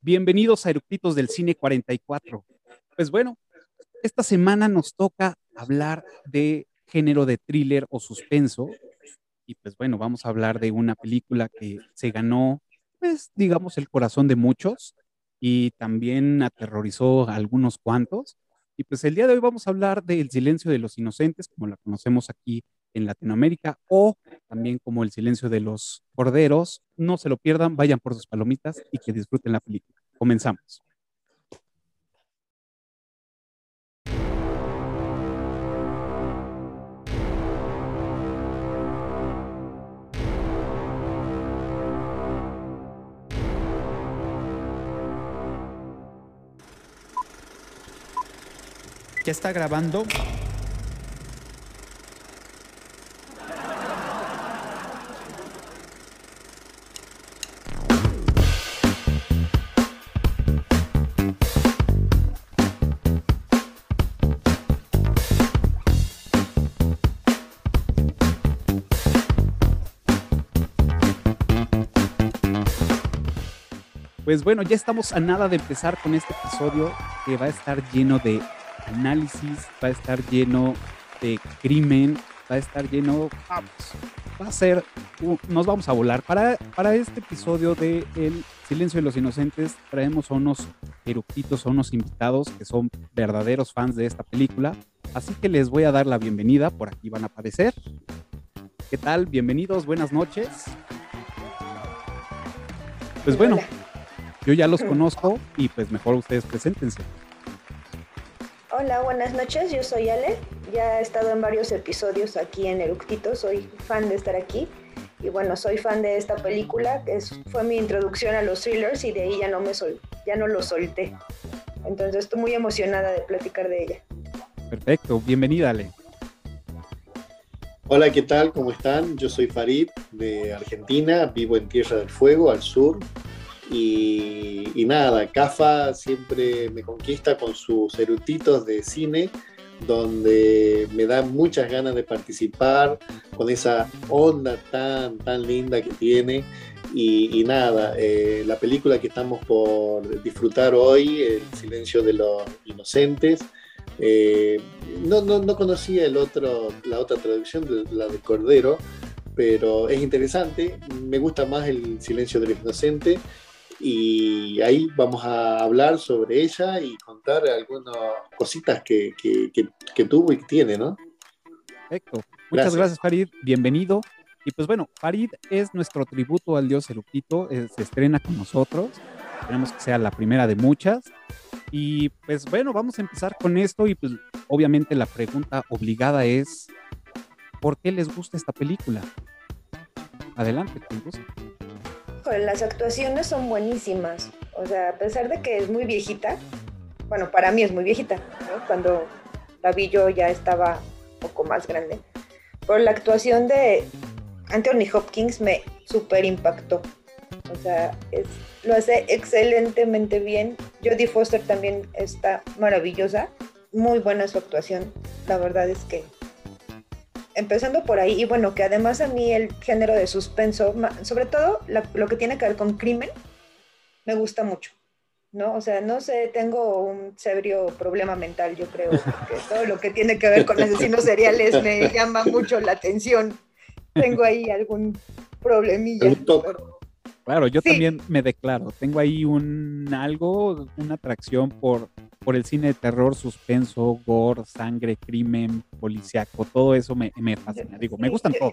Bienvenidos a Eructitos del Cine 44. Pues bueno, esta semana nos toca hablar de género de thriller o suspenso. Y pues bueno, vamos a hablar de una película que se ganó, pues digamos, el corazón de muchos y también aterrorizó a algunos cuantos. Y pues el día de hoy vamos a hablar del silencio de los inocentes, como la conocemos aquí en Latinoamérica, o también como el silencio de los corderos. No se lo pierdan, vayan por sus palomitas y que disfruten la película. Comenzamos. ¿Ya está grabando? Pues bueno, ya estamos a nada de empezar con este episodio que va a estar lleno de análisis, va a estar lleno de crimen, va a estar lleno, vamos, va a ser, nos vamos a volar. Para, para este episodio de El Silencio de los Inocentes traemos a unos eructitos, a unos invitados que son verdaderos fans de esta película, así que les voy a dar la bienvenida, por aquí van a aparecer. ¿Qué tal? Bienvenidos, buenas noches. Pues bueno, yo ya los conozco y pues mejor ustedes preséntense. Hola, buenas noches, yo soy Ale, ya he estado en varios episodios aquí en Eructito, soy fan de estar aquí y bueno, soy fan de esta película, que fue mi introducción a los thrillers y de ahí ya no, me sol, ya no lo solté. Entonces estoy muy emocionada de platicar de ella. Perfecto, bienvenida Ale. Hola, ¿qué tal? ¿Cómo están? Yo soy Farid de Argentina, vivo en Tierra del Fuego, al sur, y, nada, CAFA siempre me conquista con sus eructitos de cine, donde me da muchas ganas de participar con esa onda tan, tan linda que tiene. Y, nada, eh, la película que estamos por disfrutar hoy, El silencio de los inocentes, eh, no, no, no, conocía el otro, la otra traducción, la de Cordero, pero es interesante. Me gusta más El silencio de los inocentes y ahí vamos a hablar sobre ella y contar algunas cositas que, que, tuvo y que tiene, ¿no? Perfecto. Muchas gracias. Farid. Bienvenido. Y pues bueno, Farid es nuestro tributo al dios Eructito. Eh, se estrena con nosotros. Esperemos que sea la primera de muchas. Y pues bueno, vamos a empezar con esto. Y pues obviamente la pregunta obligada es: ¿por qué les gusta esta película? Adelante, con las actuaciones son buenísimas. O sea, a pesar de que es muy viejita, bueno, para mí es muy viejita. Cuando la vi yo ya estaba un poco más grande. Pero la actuación de Anthony Hopkins me super impactó. O sea, lo hace excelentemente bien. Jodie Foster también está maravillosa. Muy buena su actuación. La verdad es que empezando por ahí, y bueno, que además a mí el género de suspenso, sobre todo lo que tiene que ver con crimen, me gusta mucho, ¿no? O sea, no sé, tengo un serio problema mental, yo creo, porque todo lo que tiene que ver con asesinos seriales me llama mucho la atención. Tengo ahí algún problemilla. Claro, yo también me declaro, tengo ahí un algo, una atracción por por el cine de terror, suspenso, gore, sangre, crimen, policíaco, todo eso me, me fascina. Digo, me gustan todos.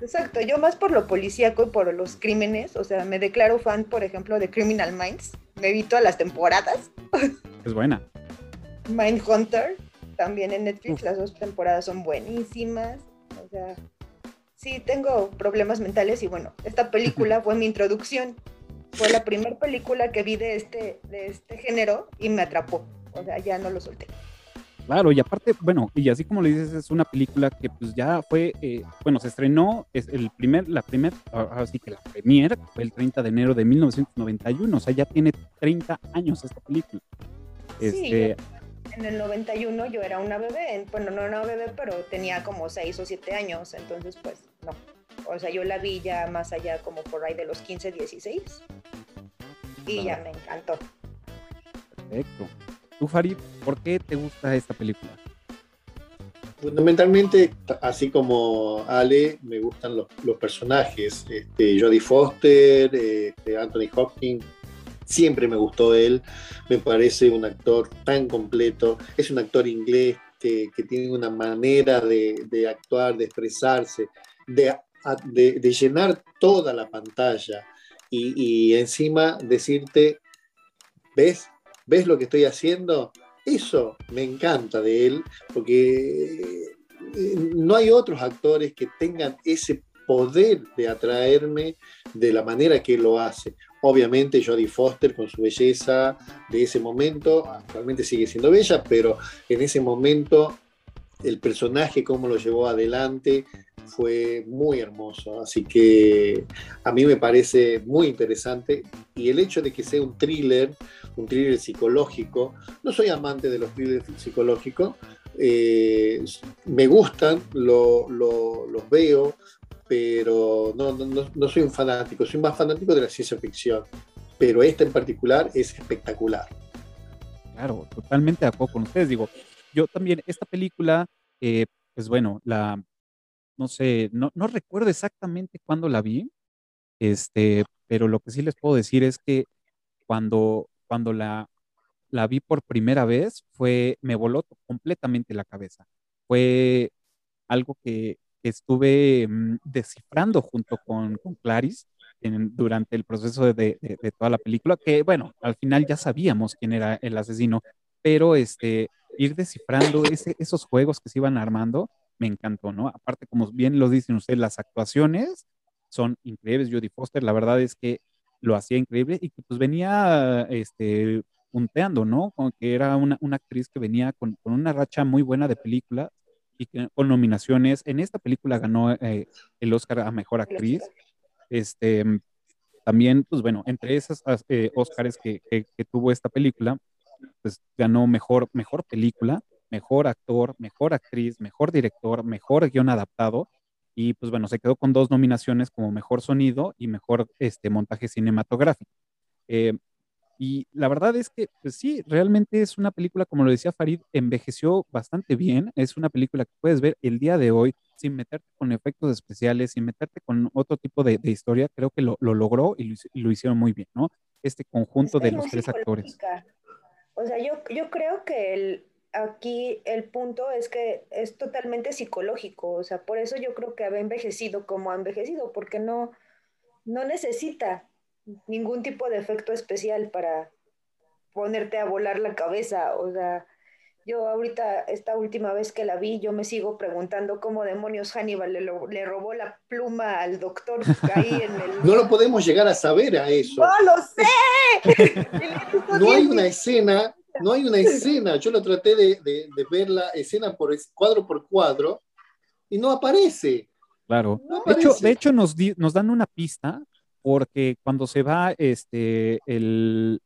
exacto, yo más por lo policíaco y por los crímenes, o sea, me declaro fan, por ejemplo, de Criminal Minds. Me vi todas las temporadas. Es buena. Mindhunter, también en Netflix, las dos temporadas son buenísimas. O sea, sí, tengo problemas mentales y bueno, esta película fue mi introducción. Fue la primera película que vi de este, de este género y me atrapó o sea, ya no lo solté. Claro, y aparte, bueno, y así como le dices, es una película que pues ya fue, eh, bueno, se estrenó, es el primer, la primera, así que la premier fue el 30 de enero de 1991, o sea, ya tiene 30 años esta película. Sí, este, en el 91 yo era una bebé, bueno, no era una bebé, pero tenía como 6 o 7 años, entonces pues no. O sea, yo la vi ya más allá como por ahí de los 15, 16. y ya me encantó. Perfecto. Tú, Farid, ¿por qué te gusta esta película? Fundamentalmente, así como Ale, me gustan los, personajes. Este, Jodie Foster, este, Anthony Hopkins, siempre me gustó él. Me parece un actor tan completo. Es un actor inglés que, tiene una manera de, actuar, de expresarse, de, llenar toda la pantalla y encima decirte, ¿ves? ¿Ves lo que estoy haciendo? Eso me encanta de él, porque eh, no hay otros actores que tengan ese poder de atraerme de la manera que lo hace. Obviamente Jodie Foster con su belleza de ese momento, actualmente sigue siendo bella, pero en ese momento el personaje, cómo lo llevó adelante, fue muy hermoso. Así que a mí me parece muy interesante. Y el hecho de que sea un thriller, un thriller psicológico, no soy amante de los thrillers psicológicos, eh, me gustan, los veo, pero no, soy un fanático, soy más fanático de la ciencia ficción. Pero esta en particular es espectacular. Claro, totalmente de acuerdo con ustedes. Digo, yo también, esta película, eh, pues bueno, la, no sé, no, no recuerdo exactamente cuándo la vi, este, pero lo que sí les puedo decir es que cuando, cuando la, la vi por primera vez, fue, me voló completamente la cabeza. Fue algo que, estuve mm, descifrando junto con, con Clarice durante el proceso de, de, toda la película, que bueno, al final ya sabíamos quién era el asesino, pero este, ir descifrando esos juegos que se iban armando, me encantó, ¿no? Aparte, como bien lo dicen ustedes, las actuaciones son increíbles. Jodie Foster, la verdad es que lo hacía increíble y que pues venía este, punteando, ¿no? Como que era una, una actriz que venía con, con, una racha muy buena de película y que, con nominaciones. En esta película ganó eh, el Oscar a Mejor Actriz. Este, también, pues bueno, entre esas eh, Oscars que, que, que, tuvo esta película, pues ganó Mejor, mejor Película, Mejor Actor, Mejor Actriz, Mejor Director, Mejor Guión Adaptado. Y pues bueno, se quedó con dos nominaciones como Mejor Sonido y Mejor este, Montaje Cinematográfico. Eh, y la verdad es que, pues sí, realmente es una película, como lo decía Farid, envejeció bastante bien. Es una película que puedes ver el día de hoy sin meterte con efectos especiales, sin meterte con otro tipo de, historia. Creo que lo, logró y lo, hicieron muy bien, ¿no? Este conjunto de los tres actores. O sea, yo, yo creo que el, aquí el punto es que es totalmente psicológico. O sea, por eso yo creo que ha envejecido como ha envejecido, porque no, no necesita ningún tipo de efecto especial para ponerte a volar la cabeza. O sea, yo ahorita, esta última vez que la vi, yo me sigo preguntando cómo demonios Hannibal le, robó la pluma al doctor ahí en el... No lo podemos llegar a saber a eso. ¡No lo sé! no hay una escena, no hay una escena. Yo lo traté de, de, ver la escena por cuadro por cuadro y no aparece. Claro. De hecho, de hecho nos, nos dan una pista porque cuando se va este, el,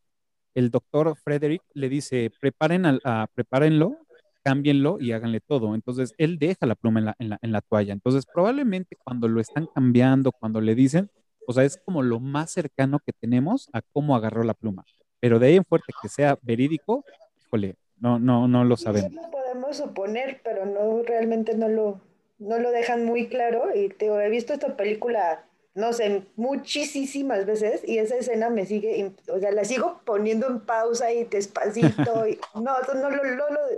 el doctor Frederick le dice, preparen a, prepárenlo, cámbienlo y háganle todo. Entonces, él deja la pluma en la, en, la, en la, toalla. Entonces, probablemente cuando lo están cambiando, cuando le dicen, o sea, es como lo más cercano que tenemos a cómo agarró la pluma. Pero de ahí en fuerte que sea verídico, híjole, no, no, no lo sabemos. lo podemos suponer, pero no, realmente no lo, no lo dejan muy claro. Y te he visto esta película no sé, muchísimas veces y esa escena me sigue, o sea, la sigo poniendo en pausa y despacito y no, no, lo,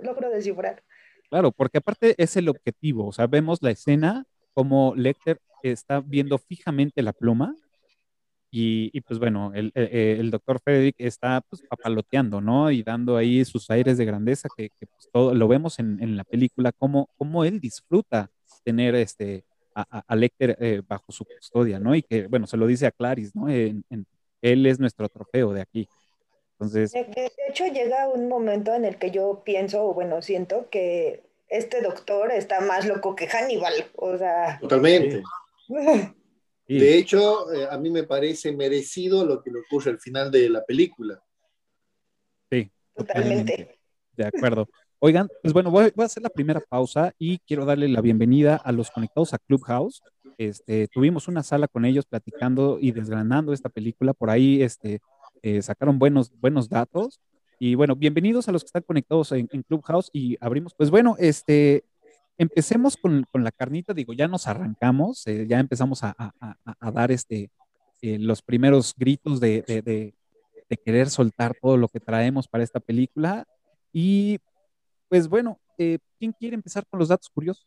logro descifrar. Claro, porque aparte es el objetivo, o sea, vemos la escena como Lecter está viendo fijamente la pluma y, y pues bueno, el, el, doctor Frederick está pues papaloteando, ¿no? Y dando ahí sus aires de grandeza que, que pues, todo, lo vemos en, en la película, como, como él disfruta tener este a, Lecter eh, bajo su custodia, ¿no? Y que, bueno, se lo dice a Clarice, ¿no? él es nuestro trofeo de aquí. Entonces... De, hecho, llega un momento en el que yo pienso, o bueno, siento que este doctor está más loco que Hannibal, o sea... Totalmente. De hecho, eh, a mí me parece merecido lo que le ocurre al final de la película. Sí, totalmente. De acuerdo. Oigan, pues bueno, voy, a hacer la primera pausa y quiero darle la bienvenida a los conectados a Clubhouse. Este, tuvimos una sala con ellos platicando y desgranando esta película. Por ahí este, eh, sacaron buenos, buenos datos. Y bueno, bienvenidos a los que están conectados en, Clubhouse y abrimos. Pues bueno, este, empecemos con, la carnita, digo, ya nos arrancamos, eh, ya empezamos a, dar este, eh, los primeros gritos de, de, querer soltar todo lo que traemos para esta película. Y pues bueno, ¿quién quiere empezar con los datos curiosos?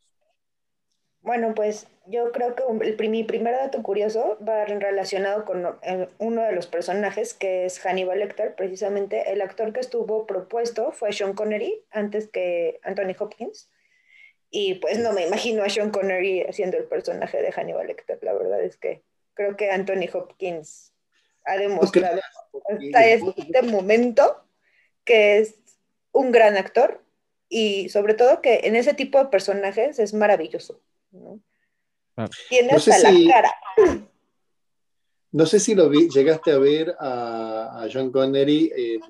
Bueno, pues yo creo que el, mi primer dato curioso va relacionado con uno de los personajes que es Hannibal Lecter. Precisamente el actor que estuvo propuesto fue Sean Connery antes que Anthony Hopkins. Y pues no me imagino a Sean Connery haciendo el personaje de Hannibal Lecter. La verdad es que creo que Anthony Hopkins ha demostrado hasta este momento que es un gran actor y sobre todo que en ese tipo de personajes es maravilloso. ¿no? Tiene hasta la cara. No sé si lo vi, llegaste a ver a, John Connery en,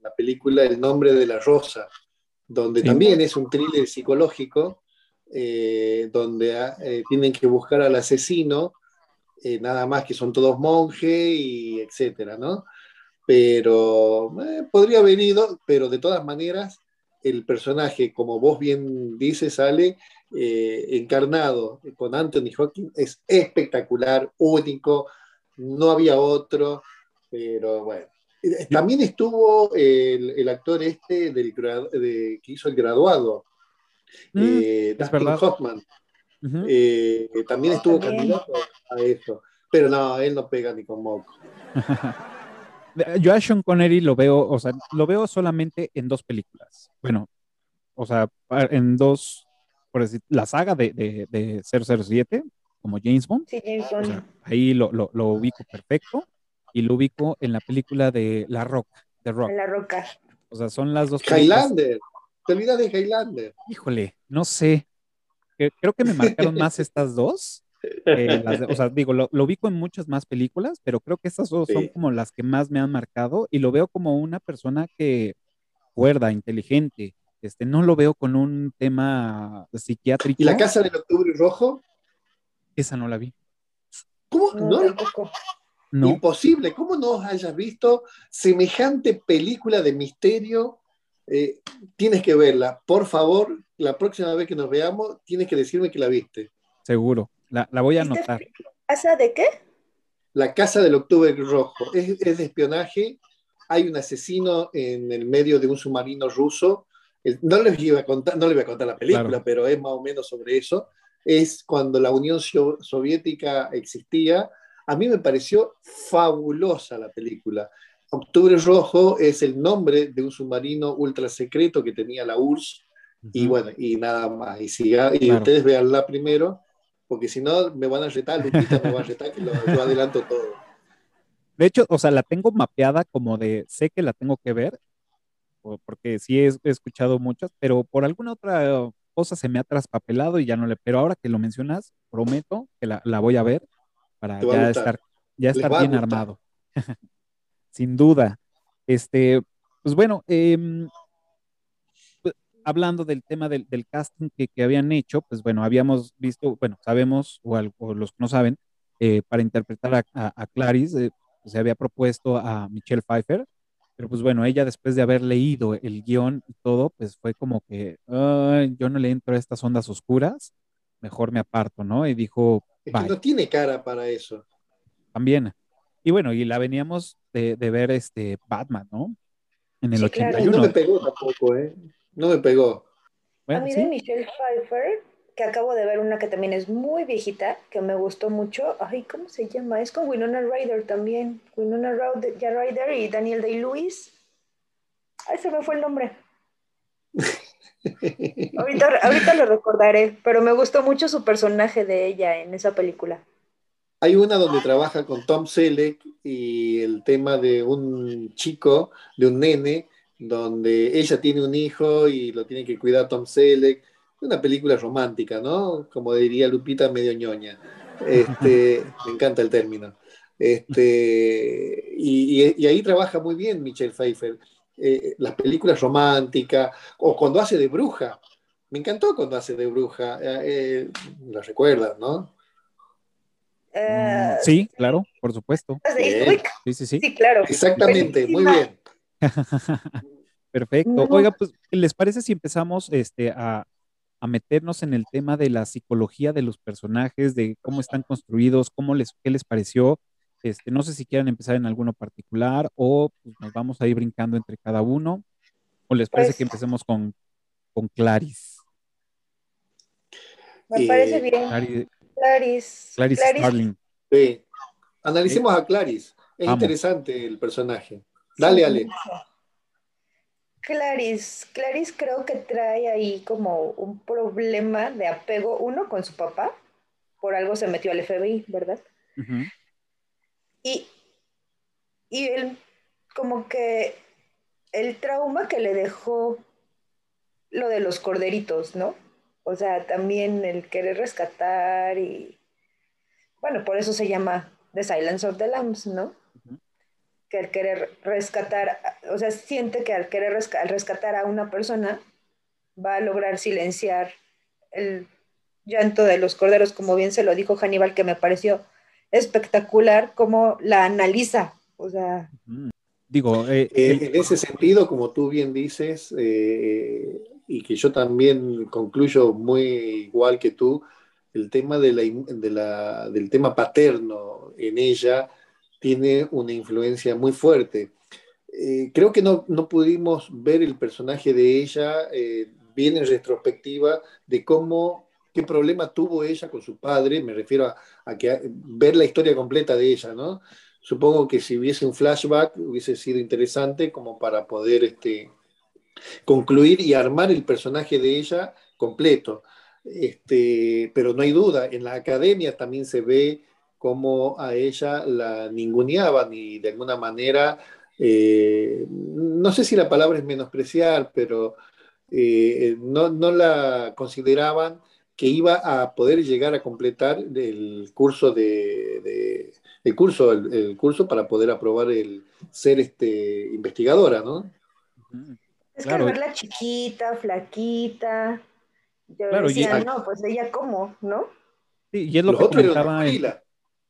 la película El nombre de la rosa, donde también es un thriller psicológico, eh, donde ah, eh, tienen que buscar al asesino, eh, nada más que son todos monjes y etcétera, ¿no? Pero podría haber ido, pero de todas maneras, el personaje, como vos bien dices, sale encarnado con Anthony Hawking es espectacular, único, no había otro, pero bueno. Eh, también estuvo el, actor este del, de, que hizo el graduado, mm, eh, Dustin Hoffman. también estuvo candidato a eso, pero no, él no pega ni con moco. Yo a Sean Connery lo veo, o sea, lo veo solamente en dos películas. Bueno, o sea, en dos por decir, la saga de, de, 007, como James Bond. Sí, James Bond. ahí lo, lo, lo, ubico perfecto. Y lo ubico en la película de La Roca, de Rock. La Roca. O sea, son las dos Highlander. Te olvidas de Highlander. Híjole, no sé. Creo que me marcaron más estas dos. o sea, digo, lo, lo, ubico en muchas más películas, pero creo que estas dos son como las que más me han marcado y lo veo como una persona que cuerda, inteligente, este, no lo veo con un tema psiquiátrico. ¿Y la casa del octubre rojo? Esa no la vi. ¿Cómo? No, no, Imposible. ¿Cómo no hayas visto semejante película de misterio? Eh, tienes que verla. Por favor, la próxima vez que nos veamos, tienes que decirme que la viste. Seguro. La, voy a anotar. ¿Casa de qué? La casa del octubre rojo. Es, es de espionaje. Hay un asesino en el medio de un submarino ruso no les iba a contar, no les voy a contar la película, pero es más o menos sobre eso, es cuando la Unión Soviética existía. A mí me pareció fabulosa la película. Octubre Rojo es el nombre de un submarino ultra secreto que tenía la URSS, y bueno, y nada más. Y, si, y ustedes veanla primero, porque si no me van a retar, Lupita me va a retar, que lo, yo adelanto todo. De hecho, o sea, la tengo mapeada como de, sé que la tengo que ver, porque sí he, escuchado muchas, pero por alguna otra cosa se me ha traspapelado y ya no le, pero ahora que lo mencionas, prometo que la, voy a ver para ya estar, ya estar bien armado. Sin duda. Este, pues bueno, em, pues, hablando del tema del, casting que, habían hecho, pues bueno, habíamos visto, bueno, sabemos, o, los que no saben, eh, para interpretar a, a, Clarice, eh, pues, se había propuesto a Michelle Pfeiffer, pero pues bueno, ella después de haber leído el guion y todo, pues fue como que, yo no le entro a estas ondas oscuras, mejor me aparto, ¿no? Y dijo, no tiene cara para eso. También. Y bueno, y la veníamos de, ver este Batman, ¿no? En el 81. No me pegó tampoco, ¿eh? No me pegó. a mí de Michelle Pfeiffer que acabo de ver una que también es muy viejita, que me gustó mucho. Ay, ¿cómo se llama? Es con Winona Ryder también. Winona Ryder y Daniel Day-Lewis. Ay, se me fue el nombre. ahorita, lo recordaré, pero me gustó mucho su personaje de ella en esa película. Hay una donde trabaja con Tom Selleck y el tema de un chico, de un nene, donde ella tiene un hijo y lo tiene que cuidar Tom Selleck una película romántica, ¿no? Como diría Lupita, medio ñoña. Este, me encanta el término. Este, y, ahí trabaja muy bien Michelle Pfeiffer. Eh, las películas románticas, o cuando hace de bruja. Me encantó cuando hace de bruja. Eh, eh, la recuerdas, ¿no? Eh, sí, claro, por supuesto. Sí, sí, sí. Sí, claro. Exactamente, muy bien. Perfecto. Oiga, pues, ¿les parece si empezamos este, a, a meternos en el tema de la psicología de los personajes, de cómo están construidos, cómo les, qué les pareció? Este, no sé si quieran empezar en alguno particular o pues, nos vamos a ir brincando entre cada uno. ¿O les parece Pues- que empecemos con, con Clarice? Me Eh, parece bien. Clarice, Clarice. Clarice Clarice. Starling. Sí. Analicemos a Clarice. Es Vamos. interesante el personaje. Dale, Ale. Clarice, Clarice creo que trae ahí como un problema de apego, uno con su papá, por algo se metió al FBI, ¿verdad? Ujú, Y, y él, como que el trauma que le dejó lo de los corderitos, ¿no? O sea, también el querer rescatar y, bueno, por eso se llama The Silence of the Lambs, ¿no? que al querer rescatar, o sea, siente que al querer resca- al rescatar a una persona va a lograr silenciar el llanto de los corderos, como bien se lo dijo Hannibal, que me pareció espectacular cómo la analiza, o sea. Digo, eh, Eh, el- en ese sentido, como tú bien dices, eh, y que yo también concluyo muy igual que tú, el tema de la, de la- del tema paterno en ella tiene una influencia muy fuerte. Eh, creo que no, no pudimos ver el personaje de ella eh, bien en retrospectiva de cómo, qué problema tuvo ella con su padre, me refiero a, ver la historia completa de ella, ¿no? Supongo que si hubiese un flashback hubiese sido interesante como para poder este, concluir y armar el personaje de ella completo. Este, pero no hay duda, en la academia también se ve cómo a ella la ninguneaban y de alguna manera, eh, no sé si la palabra es menospreciar, pero eh, no la consideraban que iba a poder llegar a completar el curso de, de- el curso, el, el curso para poder aprobar el ser este investigadora, ¿no? es Claro. que al verla chiquita, flaquita, yo Claro, y- decía, no, pues ella cómo, ¿no? Sí, y es lo Los que comentaba en,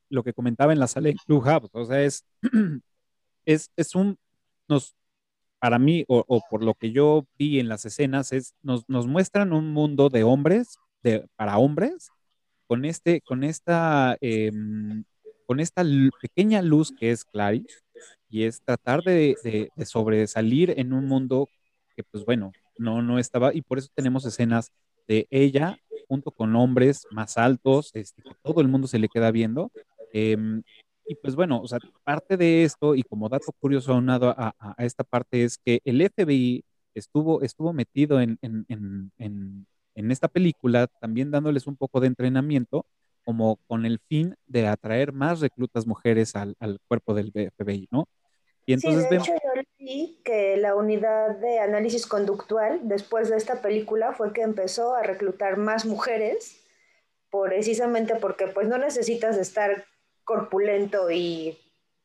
lo que comentaba en la sala de Clubhouse, o sea, es, es, es un, nos, para mí, o, o por lo que yo vi en las escenas, es, nos, nos muestran un mundo de hombres, para hombres, con este, con esta, em, con esta pequeña luz que es Clarice, y es tratar de, sobresalir en un mundo que, pues bueno, no, no estaba, y por eso tenemos escenas de ella junto con hombres más altos, este, todo el mundo se le queda viendo. em, y pues bueno, o parte de esto, y como dato curioso aunado a, esta parte, es que el FBI estuvo, estuvo metido en, en esta película, también dándoles un poco de entrenamiento, como con el fin de atraer más reclutas mujeres al, al cuerpo del FBI, ¿no? Y entonces sí, de vemos, hecho yo leí que la unidad de análisis conductual después de esta película fue que empezó a reclutar más mujeres, precisamente porque pues no necesitas estar corpulento y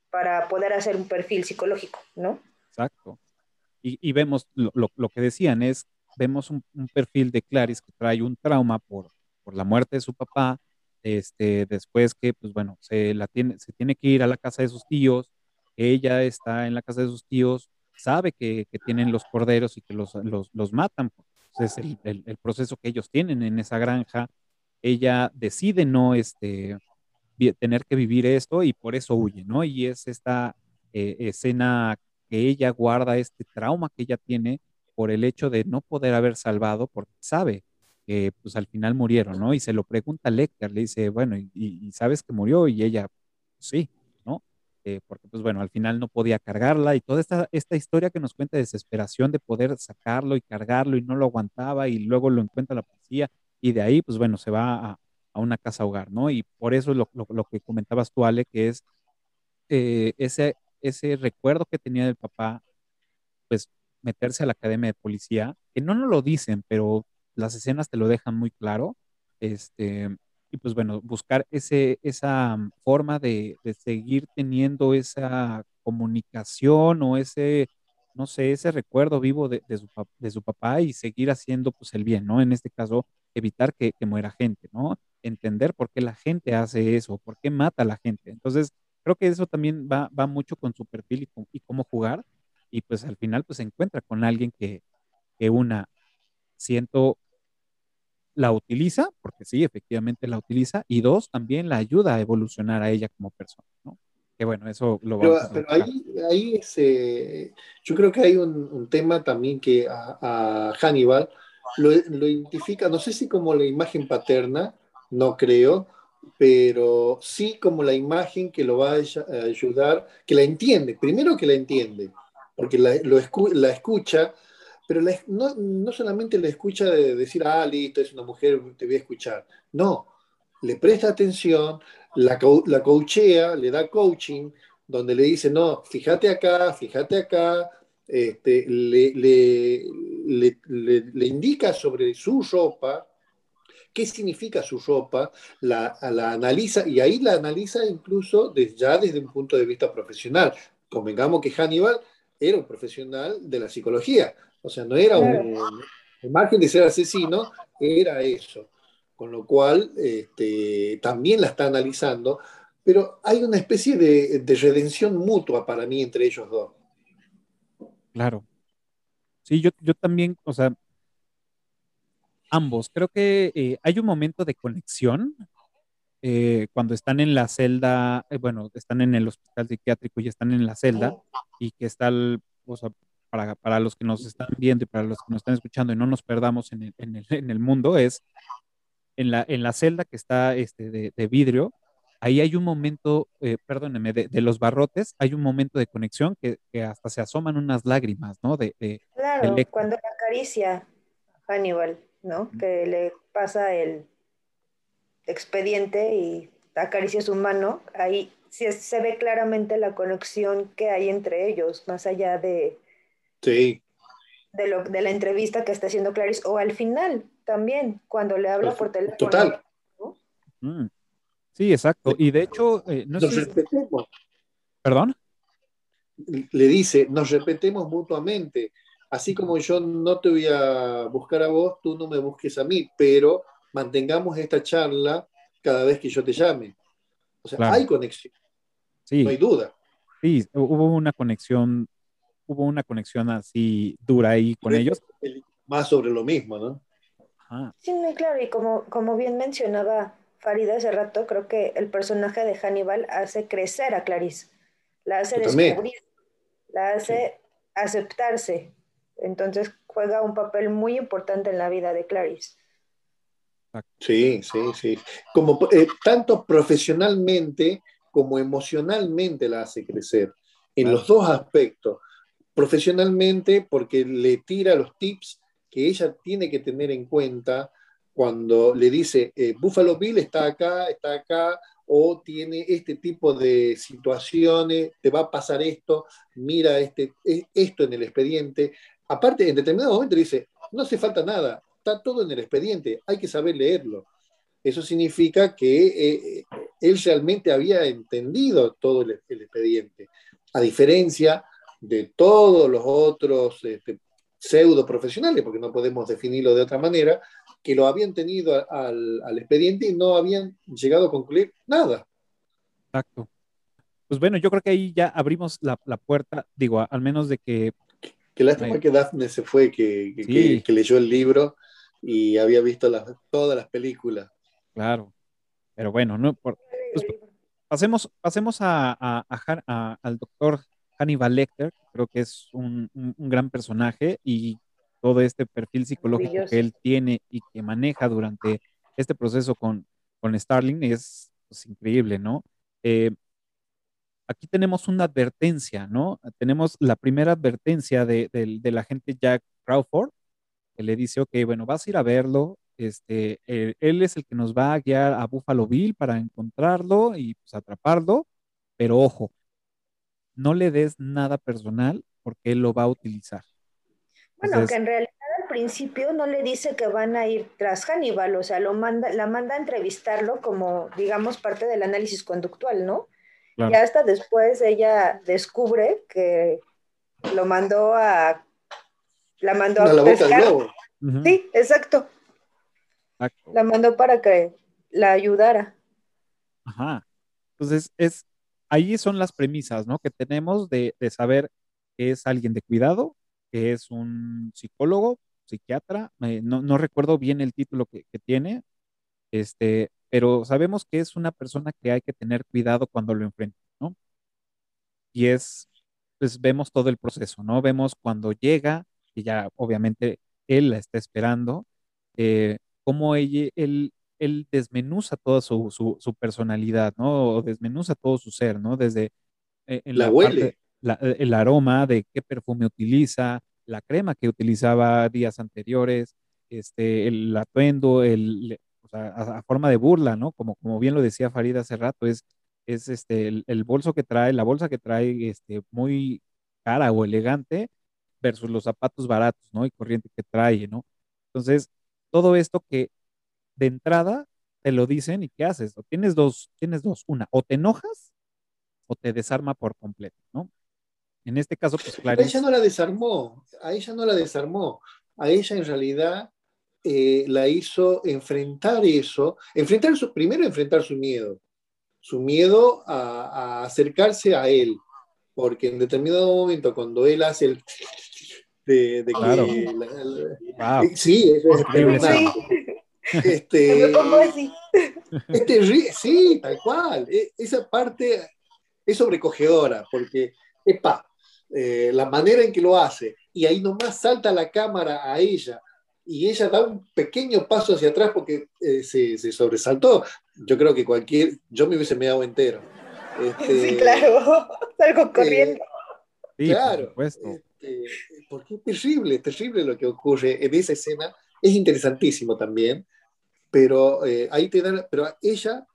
para poder hacer un perfil psicológico, ¿no? Exacto. Y, y vemos lo, lo- lo que decían es, vemos un, un perfil de Clarice que trae un trauma por, por la muerte de su papá, este, después que, pues bueno, se, la tiene, se tiene que ir a la casa de sus tíos, ella está en la casa de sus tíos, sabe que, que tienen los corderos y que los, los, los matan, pues, es el, el- el proceso que ellos tienen en esa granja, ella decide no, este, tener que vivir esto y por eso huye, ¿no? Y es esta eh, escena que ella guarda, este trauma que ella tiene por el hecho de no poder haber salvado, porque sabe que pues al final murieron, ¿no? Y se lo pregunta a Lecter, le dice, bueno, ¿y, sabes que murió? Y ella, sí, ¿no? Eh, porque pues bueno, al final no podía cargarla y toda esta, esta historia que nos cuenta de desesperación de poder sacarlo y cargarlo y no lo aguantaba y luego lo encuentra la policía y de ahí pues bueno, se va a, una casa hogar, ¿no? Y por eso lo, lo, lo que comentabas tú, Ale, que es eh, ese, ese recuerdo que tenía del papá, pues meterse a la academia de policía, que no nos lo dicen, pero las escenas te lo dejan muy claro, este, y pues bueno, buscar ese, esa forma de, de seguir teniendo esa comunicación o ese, no sé, ese recuerdo vivo de, de su, de su papá y seguir haciendo pues el bien, ¿no? En este caso, evitar que, que muera gente, ¿no? entender por qué la gente hace eso, por qué mata a la gente. Entonces, creo que eso también va, va mucho con su perfil y, cómo jugar. Y pues al final, pues se encuentra con alguien que, que una, siento, la utiliza, porque sí, efectivamente la utiliza, y dos, también la ayuda a evolucionar a ella como persona, ¿no? Que bueno, eso lo vamos a Pero ahí, ahí eh, yo creo que hay un, tema también que a, Hannibal lo, lo, identifica, no sé si como la imagen paterna, no creo, pero sí como la imagen que lo va a ayudar, que la entiende, primero que la entiende, porque la, lo la escucha, pero no, no, solamente la escucha de decir, ah, listo, es una mujer, te voy a escuchar, no, le presta atención, la, la coachea, le da coaching, donde le dice, no, fíjate acá, fíjate acá, este, le, le, le, le, indica sobre su ropa, qué significa su ropa, la, la analiza y ahí la analiza incluso desde, ya desde un punto de vista profesional. Convengamos que Hannibal era un profesional de la psicología, o sea, no era un, margen de ser asesino, era eso. Con lo cual, este, también la está analizando, pero hay una especie de, de redención mutua para mí entre ellos dos. Claro. Sí, yo, yo también, o sea, ambos. Creo que eh, hay un momento de conexión eh, cuando están en la celda, eh, bueno, están en el hospital psiquiátrico y están en la celda y que está, el, o sea, para, para, los que nos están viendo y para los que nos están escuchando y no nos perdamos en el, en el, en el mundo, es en la, en la celda que está este, de, de vidrio, ahí hay un momento, perdóneme, de, de, los barrotes, hay un momento de conexión que, que hasta se asoman unas lágrimas, ¿no? De, claro, cuando la acaricia Hannibal. ¿no? Que le pasa el expediente y acaricia su mano, ahí sí se ve claramente la conexión que hay entre ellos, más allá de, sí. de, lo, de la entrevista que está haciendo Clarice, o al final también, cuando le habla por teléfono. Total. Mm. Sí, exacto. Y de hecho, eh, nos respetemos. ¿Perdón? Le dice, nos respetemos mutuamente así como yo no te voy a buscar a vos, tú no me busques a mí, pero mantengamos esta charla cada vez que yo te llame. O sea, hay conexión. Sí. No hay duda. Sí, hubo una conexión, hubo una conexión así dura ahí con ellos. Más sobre lo mismo, ¿no? Sí, muy claro, y como, como bien mencionaba Farida hace rato, creo que el personaje de Hannibal hace crecer a Clarice, la hace descubrir, la hace aceptarse, entonces juega un papel muy importante en la vida de Clarice. Sí, sí, sí. Como, eh, tanto profesionalmente como emocionalmente la hace crecer, en los dos aspectos. Profesionalmente porque le tira los tips que ella tiene que tener en cuenta cuando le dice, eh, Buffalo Bill está acá, está acá, o tiene este tipo de situaciones, te va a pasar esto, mira este, e, esto en el expediente, Aparte, en determinado momento dice, no hace falta nada, está todo en el expediente, hay que saber leerlo. Eso significa que eh, él realmente había entendido todo el, expediente, a diferencia de todos los otros este, pseudo profesionales, porque no podemos definirlo de otra manera, que lo habían tenido al, expediente y no habían llegado a concluir nada. Exacto. Pues bueno, yo creo que ahí ya abrimos la, la puerta, digo, al menos de que Qué lástima que Daphne se fue, que, que, leyó el libro y había visto todas las películas. Claro, pero bueno, no pues, pasemos, pasemos a, al doctor Hannibal Lecter, creo que es un, gran personaje y todo este perfil psicológico que él tiene y que maneja durante este proceso con, con Starling es pues, increíble, ¿no? Eh, aquí tenemos una advertencia, ¿no? Tenemos la primera advertencia de, la agente Jack Crawford, que le dice, ok, bueno, vas a ir a verlo, este, él, es el que nos va a guiar a Buffalo Bill para encontrarlo y pues, atraparlo, pero ojo, no le des nada personal porque él lo va a utilizar. Bueno, que en realidad al principio no le dice que van a ir tras Hannibal, o sea, lo manda, la manda a entrevistarlo como, digamos, parte del análisis conductual, ¿no? Y hasta después ella descubre que lo mandó a. La mandó a, pescar. Sí, exacto. La mandó para que la ayudara. Ajá. Entonces, es, ahí son las premisas, ¿no? Que tenemos de, de saber que es alguien de cuidado, que es un psicólogo, psiquiatra, eh, no, no, recuerdo bien el título que, que, tiene, este, pero sabemos que es una persona que hay que tener cuidado cuando lo enfrenta, ¿no? Y es, pues vemos todo el proceso, ¿no? Vemos cuando llega, y ya obviamente él la está esperando, eh, cómo ella, él, él desmenuza toda su, su, su, personalidad, ¿no? O desmenuza todo su ser, ¿no? Desde eh, en la, la huele. Parte, la, el aroma de qué perfume utiliza, la crema que utilizaba días anteriores, este, el atuendo, el, o sea, a, a, forma de burla, ¿no? Como, como bien lo decía Farida hace rato, es, es este, el, el, bolso que trae, la bolsa que trae este, muy cara o elegante versus los zapatos baratos, ¿no? Y corriente que trae, ¿no? Entonces, todo esto que de entrada te lo dicen y ¿qué haces? O tienes dos, tienes dos, una, o te enojas o te desarma por completo, ¿no? En este caso, pues claro. A ella no la desarmó, a ella no la desarmó, a ella en realidad eh, la hizo enfrentar eso, enfrentar su, primero enfrentar su miedo, su miedo a, a acercarse a él, porque en determinado momento cuando él hace el de, de claro. que la, la, wow. sí, es, es. Sí. Este, este, sí, tal cual. E, esa parte es sobrecogedora, porque, epa, eh, la manera en que lo hace, y ahí nomás salta la cámara a ella, y ella da un pequeño paso hacia atrás porque eh, se, se, sobresaltó. Yo creo que cualquier, yo me hubiese meado entero. Este, sí, claro, salgo corriendo. Eh, sí, claro, por porque es terrible, es terrible lo que ocurre en esa escena. Es interesantísimo también, pero eh, ahí te dan, pero ella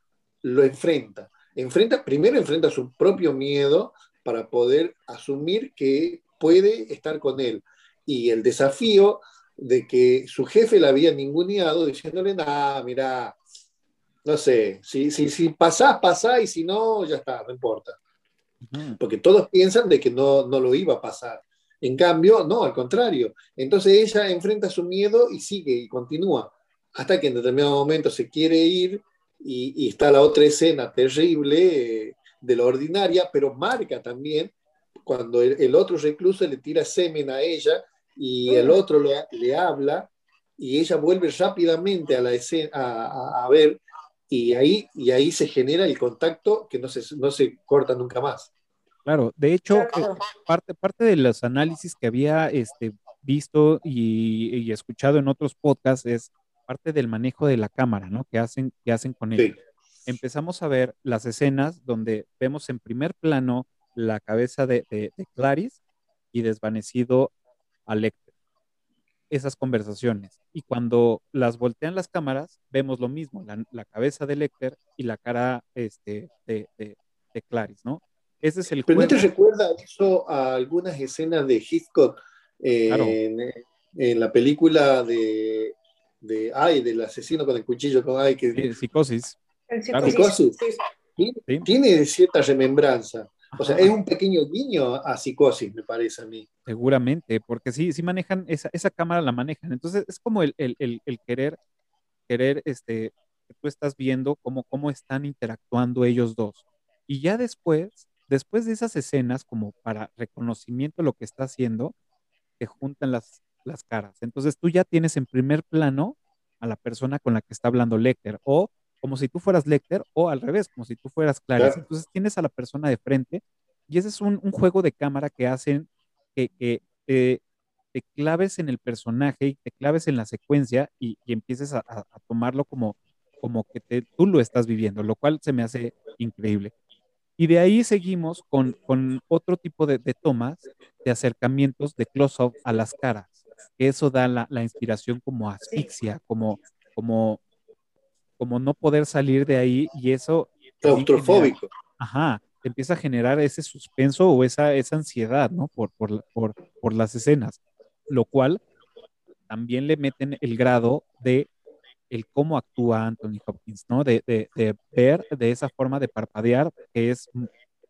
lo enfrenta. Enfrenta, primero enfrenta su propio miedo para poder asumir que puede estar con él. Y el desafío de que su jefe la había ninguneado diciéndole, nada, mira, no sé, si, si, si pasás, pasás y si no, ya está, no importa. Porque todos piensan de que no, no lo iba a pasar. En cambio, no, al contrario. Entonces ella enfrenta su miedo y sigue y continúa. Hasta que en determinado momento se quiere ir y, y está la otra escena terrible eh, de la ordinaria, pero marca también cuando el, el, otro recluso le tira semen a ella y el otro le, le habla y ella vuelve rápidamente a la escena a, a, a ver y ahí, y ahí se genera el contacto que no se, no se corta nunca más. Claro, de hecho, eh, parte, parte de los análisis que había este, visto y, y, escuchado en otros podcasts es parte del manejo de la cámara, ¿no? Que hacen, que hacen con él. Sí. Empezamos a ver las escenas donde vemos en primer plano la cabeza de, de, de Clarice y desvanecido a Lecter. Esas conversaciones. Y cuando las voltean las cámaras, vemos lo mismo, la, la cabeza de Lecter y la cara este, de, de, de Clarice, ¿no? Ese es el Pero juego. ¿no te recuerda eso a algunas escenas de Hitchcock eh, claro. en, en, la película de, de ay, del asesino con el cuchillo con ay que sí, psicosis. El psicosis. Claro. psicosis. Sí. ¿Sí? Tiene cierta remembranza. O sea, es un pequeño guiño a psicosis, me parece a mí. Seguramente, porque sí, sí manejan, esa, esa cámara la manejan. Entonces, es como el, el, el, el querer, querer, este, que tú estás viendo cómo, cómo están interactuando ellos dos. Y ya después, después de esas escenas, como para reconocimiento de lo que está haciendo, te juntan las, las caras. Entonces tú ya tienes en primer plano a la persona con la que está hablando Lecter, o como si tú fueras Lecter, o al revés, como si tú fueras Clarice. Claro. Entonces tienes a la persona de frente, y ese es un, un juego de cámara que hacen que, que eh, te claves en el personaje y te claves en la secuencia y, y empieces a, a, a, tomarlo como, como que te, tú lo estás viviendo, lo cual se me hace increíble. Y de ahí seguimos con, con otro tipo de, de, tomas, de acercamientos, de close-up a las caras. Que eso da la, la, inspiración como asfixia, como, como, como no poder salir de ahí y eso... Claustrofóbico. Ajá, empieza a generar ese suspenso o esa, esa ansiedad, ¿no? Por, por, por, por las escenas, lo cual también le meten el grado de el cómo actúa Anthony Hopkins, ¿no? De, de, de, ver de esa forma de parpadear que es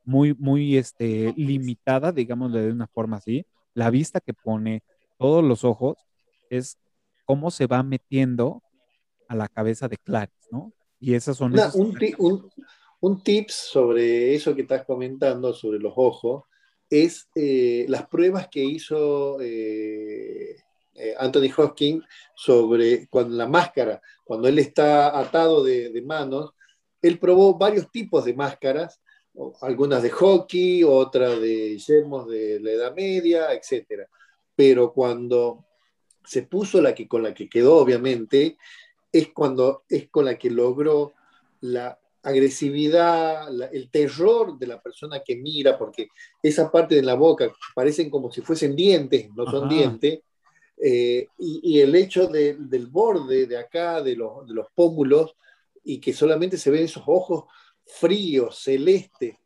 muy, muy este, limitada, digámosle de una forma así. La vista que pone, todos los ojos, es cómo se va metiendo a la cabeza de Clarice, ¿no? Y esas son... un, un, tips sobre eso que estás comentando, sobre los ojos, es eh, las pruebas que hizo eh, eh, Anthony Hopkins sobre cuando la máscara, cuando él está atado de, de manos, él probó varios tipos de máscaras, algunas de hockey, otras de yermos de la Edad Media, etc. Pero cuando se puso la que con la que quedó, obviamente, es cuando es con la que logró la agresividad, el terror de la persona que mira, porque esa parte de la boca parecen como si fuesen dientes, no son dientes, eh, y, el hecho del borde de acá, de los, de los pómulos, y que solamente se ven esos ojos fríos, celestes,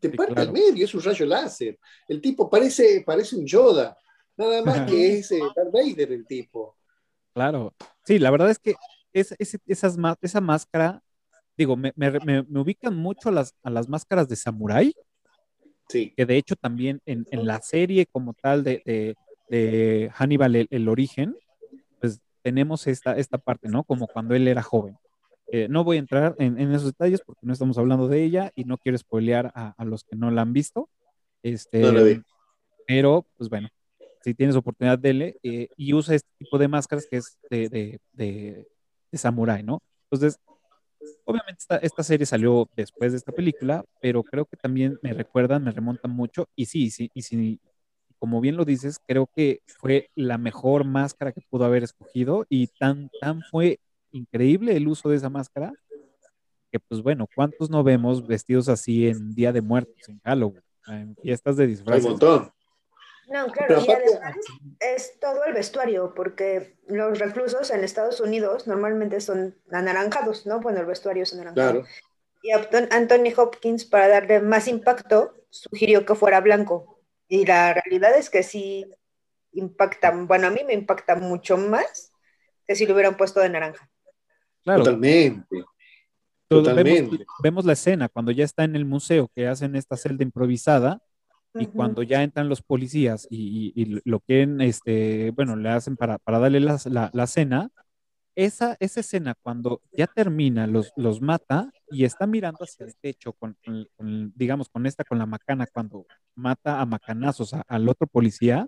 te, parte al medio, es un rayo láser. El tipo parece, parece un Yoda, nada más que es Darth Vader el tipo. Claro, sí, la verdad es que es, esas, esa máscara, digo, me, me, ubican mucho a las, a las máscaras de Samurai. Sí. Que de hecho también en, en la serie como tal de, de, Hannibal, el, origen, pues tenemos esta, esta parte, ¿no? Como cuando él era joven. Eh, no voy a entrar en, esos detalles porque no estamos hablando de ella y no quiero spoilear a, los que no la han visto. Este, Pero, pues bueno, si tienes oportunidad, dele eh, y usa este tipo de máscaras que es de, de, de, samurai, ¿no? Entonces, obviamente esta, esta, serie salió después de esta película, pero creo que también me recuerdan, me remontan mucho y sí, sí, y sí, como bien lo dices, creo que fue la mejor máscara que pudo haber escogido y tan, tan fue increíble el uso de esa máscara, que pues bueno, ¿cuántos no vemos vestidos así en Día de Muertos, en Halloween, en fiestas de disfraces? un montón. No, claro, y además es todo el vestuario, porque los reclusos en Estados Unidos normalmente son anaranjados, ¿no? Bueno, el vestuario es anaranjado. Y Anthony Hopkins, para darle más impacto, sugirió que fuera blanco. Y la realidad es que sí impacta, bueno, a mí me impacta mucho más que si lo hubieran puesto de naranja. Totalmente. Totalmente. Vemos, la escena cuando ya está en el museo, que hacen esta celda improvisada, y cuando ya entran los policías y, lo quieren, este, bueno, le hacen para, para darle la, la, cena, esa, esa escena cuando ya termina, los, los mata y está mirando hacia el techo con, digamos, con esta, con la macana, cuando mata a macanazos al otro policía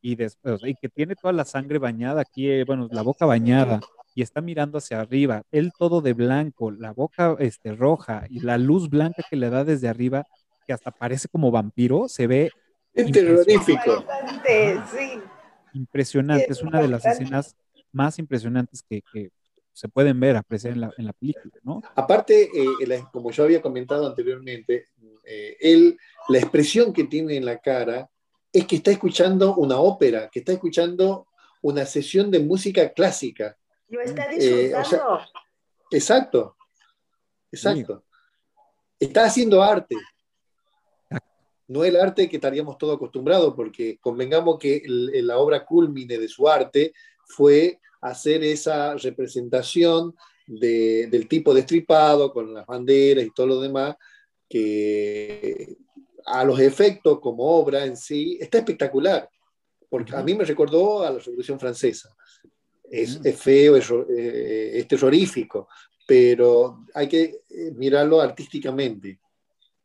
y después, y que tiene toda la sangre bañada aquí, eh, bueno, la boca bañada y está mirando hacia arriba, él todo de blanco, la boca este, roja y la luz blanca que le da desde arriba, que hasta parece como vampiro, se ve terrorífico. Impresionante, es una de las escenas más impresionantes que, se pueden ver, apreciar en la, en la película, ¿no? Aparte, eh, como yo había comentado anteriormente, eh, él, la expresión que tiene en la cara es que está escuchando una ópera, que está escuchando una sesión de música clásica. Lo está eh, disfrutando. exacto, exacto. Está haciendo arte. No el arte que estaríamos todos acostumbrados, porque convengamos que la obra culmine de su arte fue hacer esa representación del tipo destripado con las banderas y todo lo demás, que a los efectos como obra en sí está espectacular, porque a mí me recordó a la Revolución Francesa. Es, feo, eh, es, terrorífico, pero hay que eh, mirarlo artísticamente.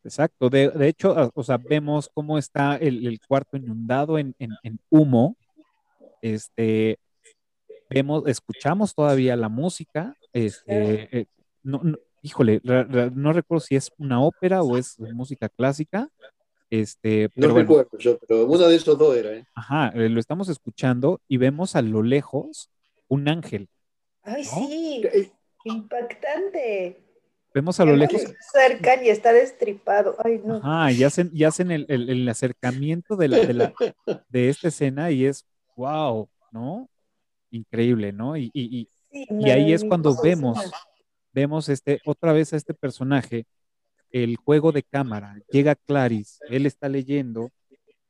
Exacto, de, hecho, ah, o sea, vemos cómo está el, cuarto inundado en, humo, este, vemos, escuchamos todavía la música, este, eh, no, híjole, no recuerdo si es una ópera o es música clásica, este, no recuerdo yo, pero uno de esos dos era. ¿eh? Ajá, lo estamos escuchando y vemos a lo lejos un ángel. Ay, sí, impactante. Vemos a lo lejos. Cerca y está destripado. Ay, no. Ajá, y hacen, y hacen el, el, acercamiento de, la, de, la, de, esta escena y es wow, ¿no? Increíble, ¿no? Y, y, y, ahí es cuando vemos, vemos este, otra vez a este personaje, el juego de cámara. Llega Clarice, él está leyendo,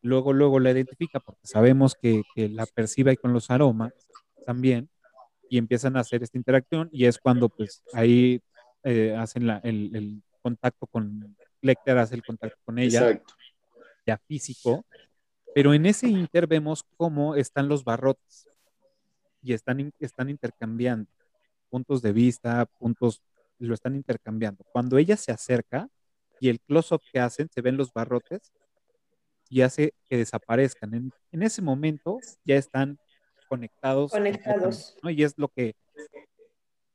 luego, luego la identifica porque sabemos que, que la percibe con los aromas también y empiezan a hacer esta interacción y es cuando pues ahí eh, hacen la, el, el, contacto con, Lecter hace el contacto con ella, ya físico, pero en ese inter vemos cómo están los barrotes y están, están intercambiando. puntos de vista, puntos, lo están intercambiando. Cuando ella se acerca y el close-up que hacen, se ven los barrotes y hace que desaparezcan. En, en ese momento ya están conectados. Conectados. ¿no? Y es lo que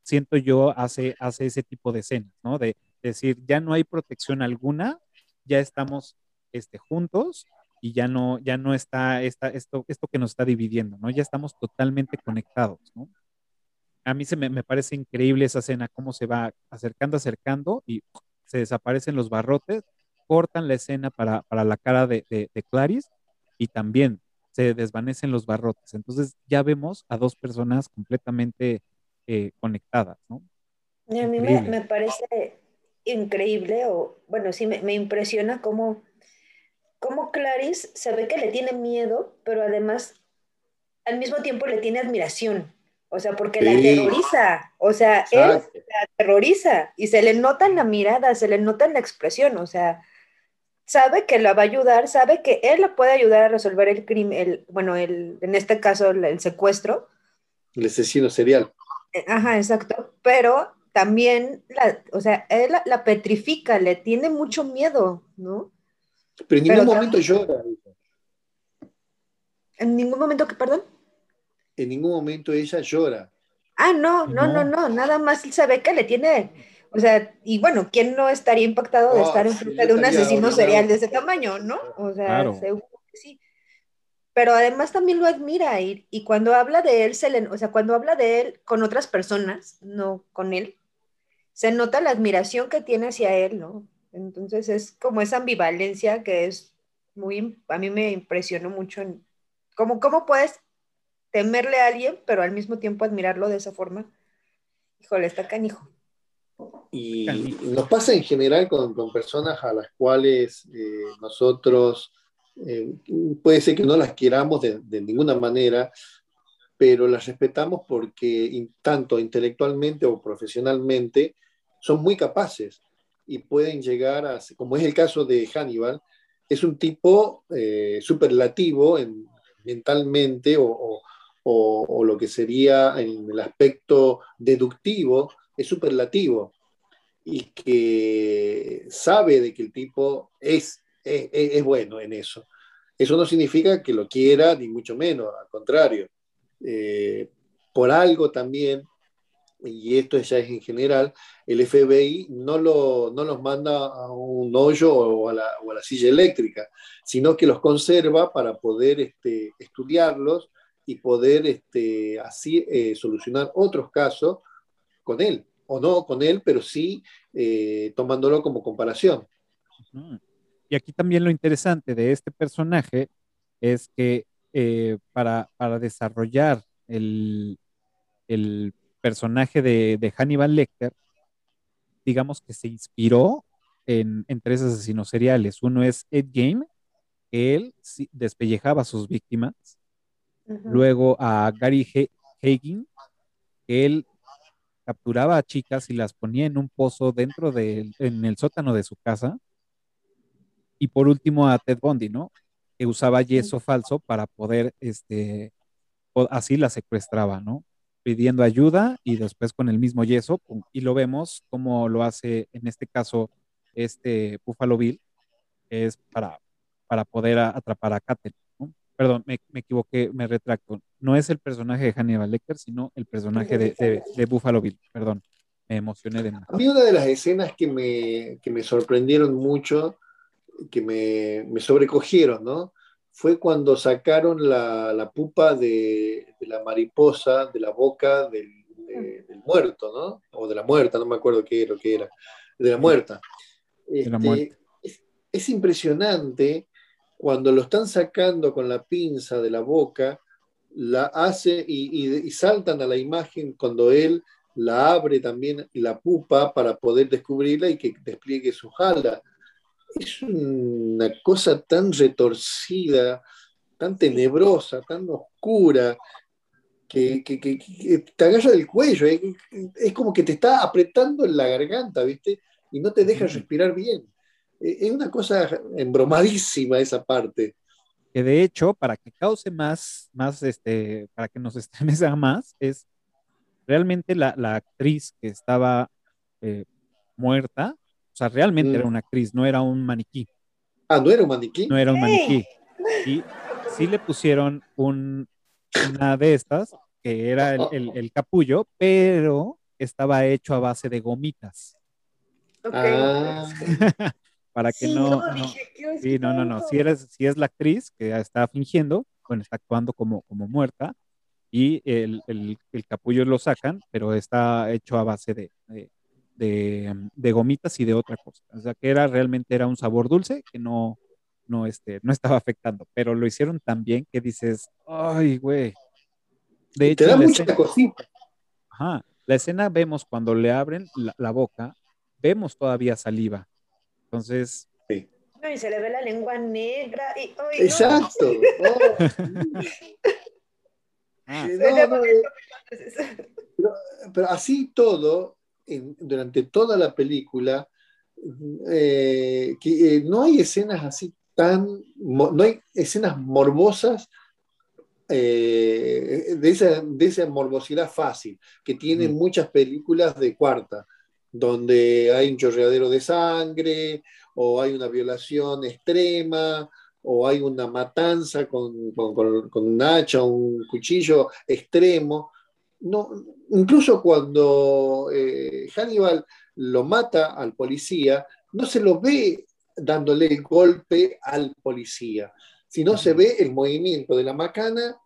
siento yo hace, hace ese tipo de escenas, ¿no? De, decir, ya no hay protección alguna, ya estamos este, juntos y ya no, ya no está esta, esto, esto que nos está dividiendo, ¿no? Ya estamos totalmente conectados, ¿no? A mí se me, me parece increíble esa escena, cómo se va acercando, acercando y se desaparecen los barrotes, cortan la escena para, para la cara de, de, de Clarice y también se desvanecen los barrotes. Entonces ya vemos a dos personas completamente eh, conectadas, ¿no? Y a mí me, me, parece increíble, o bueno, sí, me, me, impresiona cómo, cómo Clarice se ve que le tiene miedo, pero además al mismo tiempo le tiene admiración. O sea, porque sí. la aterroriza. O sea, Exacto. él la aterroriza y se le nota en la mirada, se le nota en la expresión. O sea, sabe que la va a ayudar, sabe que él la puede ayudar a resolver el crimen, el, bueno, el, en este caso el, el secuestro. El asesino serial. Eh, ajá, exacto. Pero también, la, o sea, él la, la, petrifica, le tiene mucho miedo, ¿no? Pero en ningún Pero momento llora. ¿En ningún momento que, perdón? En ningún momento ella llora. Ah, no, no, no, no, no, nada más él sabe que le tiene, o sea, y bueno, ¿quién no estaría impactado de oh, estar enfrente sí, de un asesino serial de ese tamaño, no? O sea, claro. seguro que sí pero además también lo admira y, y, cuando habla de él, se le, o sea, cuando habla de él con otras personas, no con él, se nota la admiración que tiene hacia él, ¿no? Entonces es como esa ambivalencia que es muy, a mí me impresionó mucho, en, como cómo puedes temerle a alguien, pero al mismo tiempo admirarlo de esa forma. Híjole, está canijo. Y nos pasa en general con, con personas a las cuales eh, nosotros eh, puede ser que no las queramos de, de, ninguna manera, pero las respetamos porque tanto intelectualmente o profesionalmente son muy capaces y pueden llegar a, como es el caso de Hannibal, es un tipo eh, superlativo en, mentalmente o, o, lo que sería en el aspecto deductivo, es superlativo y que sabe de que el tipo es es, es, bueno en eso. Eso no significa que lo quiera, ni mucho menos, al contrario. Eh, por algo también, y esto ya es en general, el FBI no, lo, no los manda a un hoyo o a, la, o a, la, silla eléctrica, sino que los conserva para poder este, estudiarlos y poder este, así eh, solucionar otros casos con él, o no con él, pero sí eh, tomándolo como comparación. Y aquí también lo interesante de este personaje es que eh, para, para, desarrollar el, el personaje de, de, Hannibal Lecter, digamos que se inspiró en, en, tres asesinos seriales. Uno es Ed Game, que él despellejaba a sus víctimas. Uh -huh. Luego a Gary Hagin, que él capturaba a chicas y las ponía en un pozo dentro del en el sótano de su casa y por último a Ted Bundy, ¿no? Que usaba yeso falso para poder, este, así la secuestraba, ¿no? Pidiendo ayuda y después con el mismo yeso, pum, y lo vemos como lo hace en este caso este Buffalo Bill, es para, para poder atrapar a Katel, ¿no? Perdón, me, me, equivoqué, me retracto. No es el personaje de Hannibal Lecter, sino el personaje de, de, de Buffalo Bill, perdón. Me emocioné de. A mí una de las escenas que me, que me sorprendieron mucho que me, me, sobrecogieron, ¿no? Fue cuando sacaron la, la pupa de, de, la mariposa de la boca del, de, del, muerto, ¿no? O de la muerta, no me acuerdo qué era, qué era de la muerta. Este, la muerta. Es, es, impresionante cuando lo están sacando con la pinza de la boca, la hace y, y, y saltan a la imagen cuando él la abre también la pupa para poder descubrirla y que despliegue su jala es una cosa tan retorcida, tan tenebrosa, tan oscura, que, que, que, que te agarra del cuello, es, es, como que te está apretando en la garganta, ¿viste? Y no te deja respirar bien. E, es una cosa embromadísima esa parte. Que de hecho, para que cause más, más este, para que nos estremezca más, es realmente la, actriz que estaba eh, muerta, sea, realmente era mm. una actriz, no era un maniquí. Ah, no era un maniquí. No era un maniquí. Y sí le pusieron un, una de estas, que era el, capullo, pero estaba hecho a base de gomitas. Ah. Para que no. no, sí, no, no, no. Si, eres, si es la actriz que está fingiendo, bueno, está actuando como, como muerta, y el, capullo lo sacan, pero está hecho a base de, de, gomitas y de otra cosa. O sea, que era realmente era un sabor dulce que no, no, este, no estaba afectando, pero lo hicieron tan bien que dices, ay, güey. De hecho, Te da mucha escena, Ajá, la escena vemos cuando le abren la, boca, vemos todavía saliva. Entonces... Sí. y se le ve la lengua negra. Y, Exacto. Ah. pero, así todo, durante toda la película, eh, que, eh, no hay escenas así tan, no hay escenas morbosas eh, de, esa, de, esa, morbosidad fácil que tienen muchas películas de cuarta, donde hay un chorreadero de sangre o hay una violación extrema o hay una matanza con, con, un hacha o un cuchillo extremo. No, incluso cuando eh, Hannibal lo mata al policía, no se lo ve dándole el golpe al policía, sino se ve el movimiento de la macana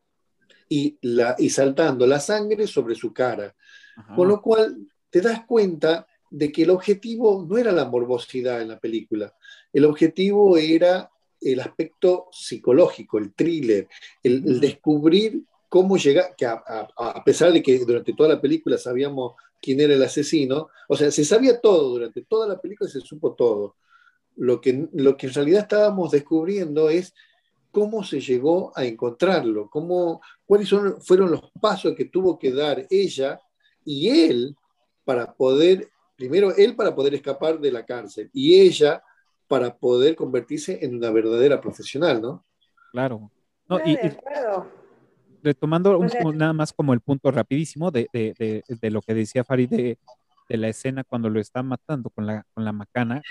y, la, y saltando la sangre sobre su cara. Con lo cual te das cuenta de que el objetivo no era la morbosidad en la película, el objetivo era el aspecto psicológico, el thriller, el, descubrir cómo llega, que a, pesar de que durante toda la película sabíamos quién era el asesino, o sea, se sabía todo, durante toda la película se supo todo. Lo que, lo que en realidad estábamos descubriendo es cómo se llegó a encontrarlo, cómo, cuáles son, fueron los pasos que tuvo que dar ella y él para poder, primero él para poder escapar de la cárcel y ella para poder convertirse en una verdadera profesional, ¿no? Claro. No, y, retomando nada más como el punto rapidísimo de, lo que decía Farid de, la escena cuando lo está matando con la, con la macana,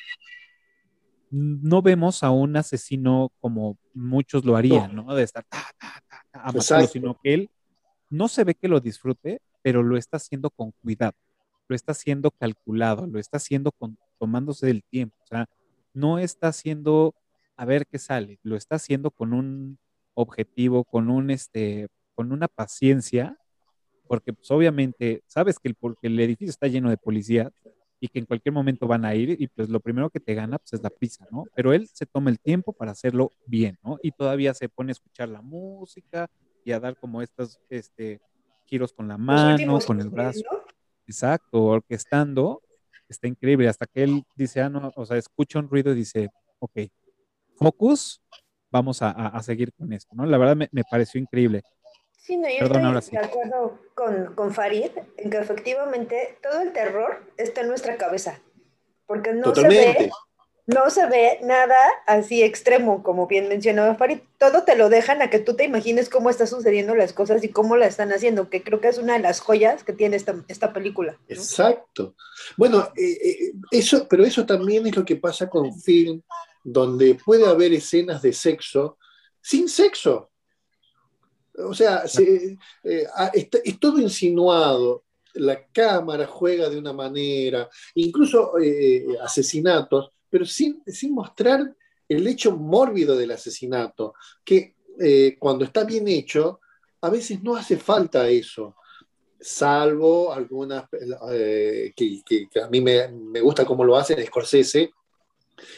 no vemos a un asesino como muchos lo harían, ¿no? De estar ta, ta, sino que él no se ve que lo disfrute, pero lo está haciendo con cuidado, lo está haciendo calculado, lo está haciendo con, tomándose del tiempo. O sea, no está haciendo a ver qué sale, lo está haciendo con un objetivo, con un este, con una paciencia, porque pues, obviamente sabes que el, porque el edificio está lleno de policías y que en cualquier momento van a ir y pues lo primero que te gana pues es la prisa, ¿no? Pero él se toma el tiempo para hacerlo bien, ¿no? Y todavía se pone a escuchar la música y a dar como estos este, giros con la mano, con el brazo. Exacto, orquestando está increíble, hasta que él dice, ah, no, o sea, escucha un ruido y dice, ok, focus, vamos a, seguir con esto, ¿no? La verdad me, pareció increíble. Sí, no, yo estoy de acuerdo con, con, Farid en que efectivamente todo el terror está en nuestra cabeza, porque no se ve no se ve nada así extremo, como bien mencionaba Farid. Todo te lo dejan a que tú te imagines cómo están sucediendo las cosas y cómo la están haciendo, que creo que es una de las joyas que tiene esta, esta película. Exacto. Bueno, eh, eh, eso, pero eso también es lo que pasa con film, donde puede haber escenas de sexo sin sexo. O sea, eh, ah, es todo insinuado, la cámara juega de una manera, incluso asesinatos pero sin, sin mostrar el hecho mórbido del asesinato, que eh, cuando está bien hecho, a veces no hace falta eso, salvo algunas eh, que, a mí me, gusta cómo lo hacen Scorsese,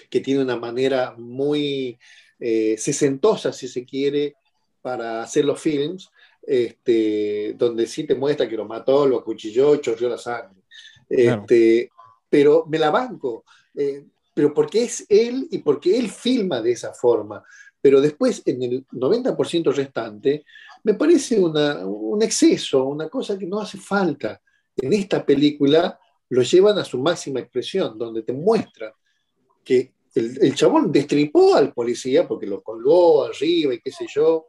que tiene una manera muy eh, sesentosa, si se quiere, para hacer los films, este, donde sí te muestra que lo mató, lo acuchilló, chorrió la sangre. Este, Pero me la banco pero porque es él y porque él filma de esa forma. Pero después, en el 90% restante, me parece un exceso, una cosa que no hace falta. En esta película lo llevan a su máxima expresión, donde te muestran que el, el chabón destripó al policía porque lo colgó arriba y qué sé yo,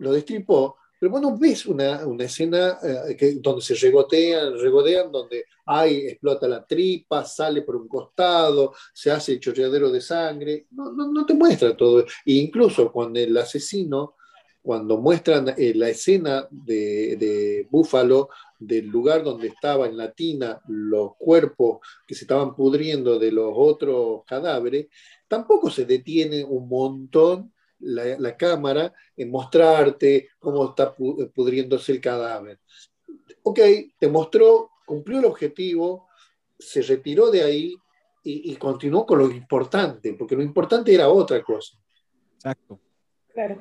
lo destripó, pero bueno, ves una, una escena eh, donde se regotean, regodean, donde hay, explota la tripa, sale por un costado, se hace el chorreadero de sangre, no, no, no te muestra todo. E incluso cuando el asesino, cuando muestran eh, la escena de, de Búfalo, del lugar donde estaba en la tina los cuerpos que se estaban pudriendo de los otros cadáveres, tampoco se detiene un montón la, cámara en mostrarte cómo está pudriéndose el cadáver. Ok, te mostró, cumplió el objetivo, se retiró de ahí y, continuó con lo importante, porque lo importante era otra cosa. Exacto. Claro.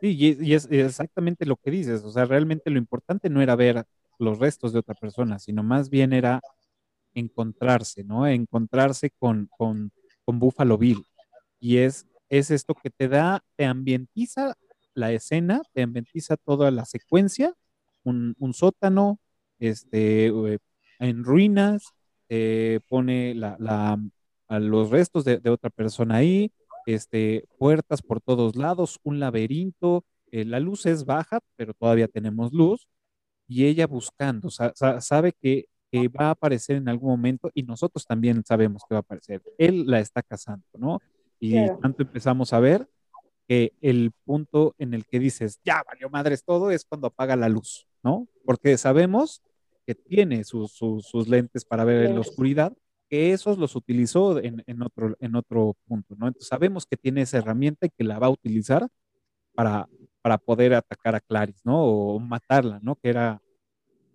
Sí, y, es, exactamente lo que dices, o sea, realmente lo importante no era ver los restos de otra persona, sino más bien era encontrarse, ¿no? Encontrarse con, con, con Buffalo Bill. Y es es esto que te da, te ambientiza la escena, te ambientiza toda la secuencia, un, sótano, este, eh, en ruinas, pone la, a los restos de, otra persona ahí, este, puertas por todos lados, un laberinto, eh, la luz es baja, pero todavía tenemos luz, y ella buscando, sabe que, que, va a aparecer en algún momento y nosotros también sabemos que va a aparecer. Él la está cazando, ¿no? Y tanto empezamos a ver que el punto en el que dices, ya valió madres todo, es cuando apaga la luz, ¿no? Porque sabemos que tiene sus, lentes para ver en la oscuridad, que esos los utilizó en, otro, en otro punto, ¿no? Entonces sabemos que tiene esa herramienta y que la va a utilizar para, para poder atacar a Clarice, ¿no? O matarla, ¿no? Que era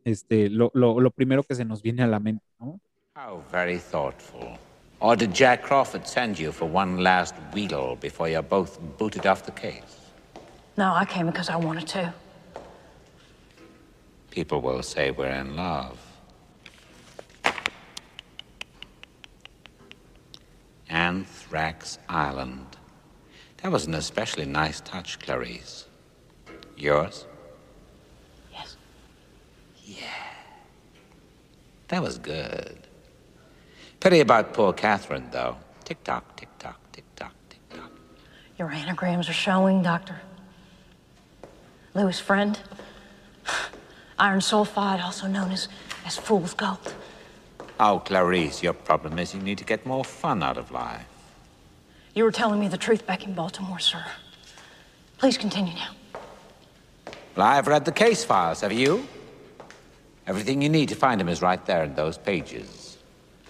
este, lo, lo primero que se nos viene a la mente, ¿no? How very thoughtful. Or did Jack Crawford send you for one last wheedle before you're both booted off the case? No, I came because I wanted to. People will say we're in love. Anthrax Island. That was an especially nice touch, Clarice. Yours? Yes. Yeah. That was good. Pity about poor Catherine, though. Tick tock, tick tock, tick tock, tick tock. Your anagrams are showing, Doctor. Louis' friend. Iron sulfide, also known as, as fool's gold. Oh, Clarice, your problem is you need to get more fun out of life. You were telling me the truth back in Baltimore, sir. Please continue now. Well, I've read the case files, have you? Everything you need to find him is right there in those pages.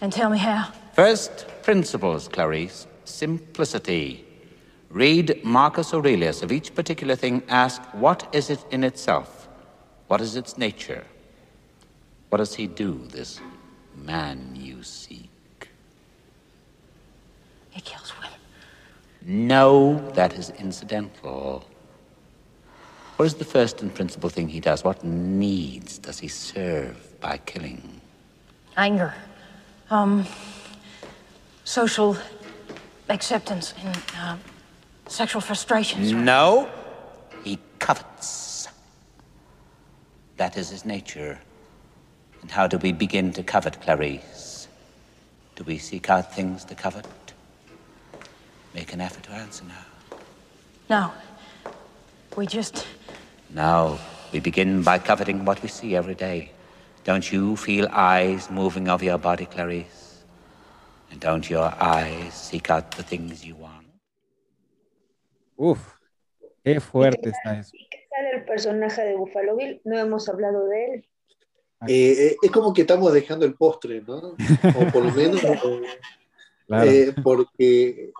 And tell me how. First principles, Clarice. Simplicity. Read Marcus Aurelius. Of each particular thing, ask, what is it in itself? What is its nature? What does he do, this man you seek? He kills women. No, that is incidental. What is the first and principal thing he does? What needs does he serve by killing? Anger um, social acceptance and uh, sexual frustrations. No, he covets. That is his nature. And how do we begin to covet, Clarice? Do we seek out things to covet? Make an effort to answer now. No. We just. Now, We begin by coveting what we see every day. Don't you feel eyes moving over your body, Clarice? And don't your eyes seek out the things you want? Uf, qué fuerte está eso. ¿Qué tal el personaje de Buffalo Bill? No hemos hablado de él. Eh, eh, es como que estamos dejando el postre, ¿no? O por lo menos, eh, porque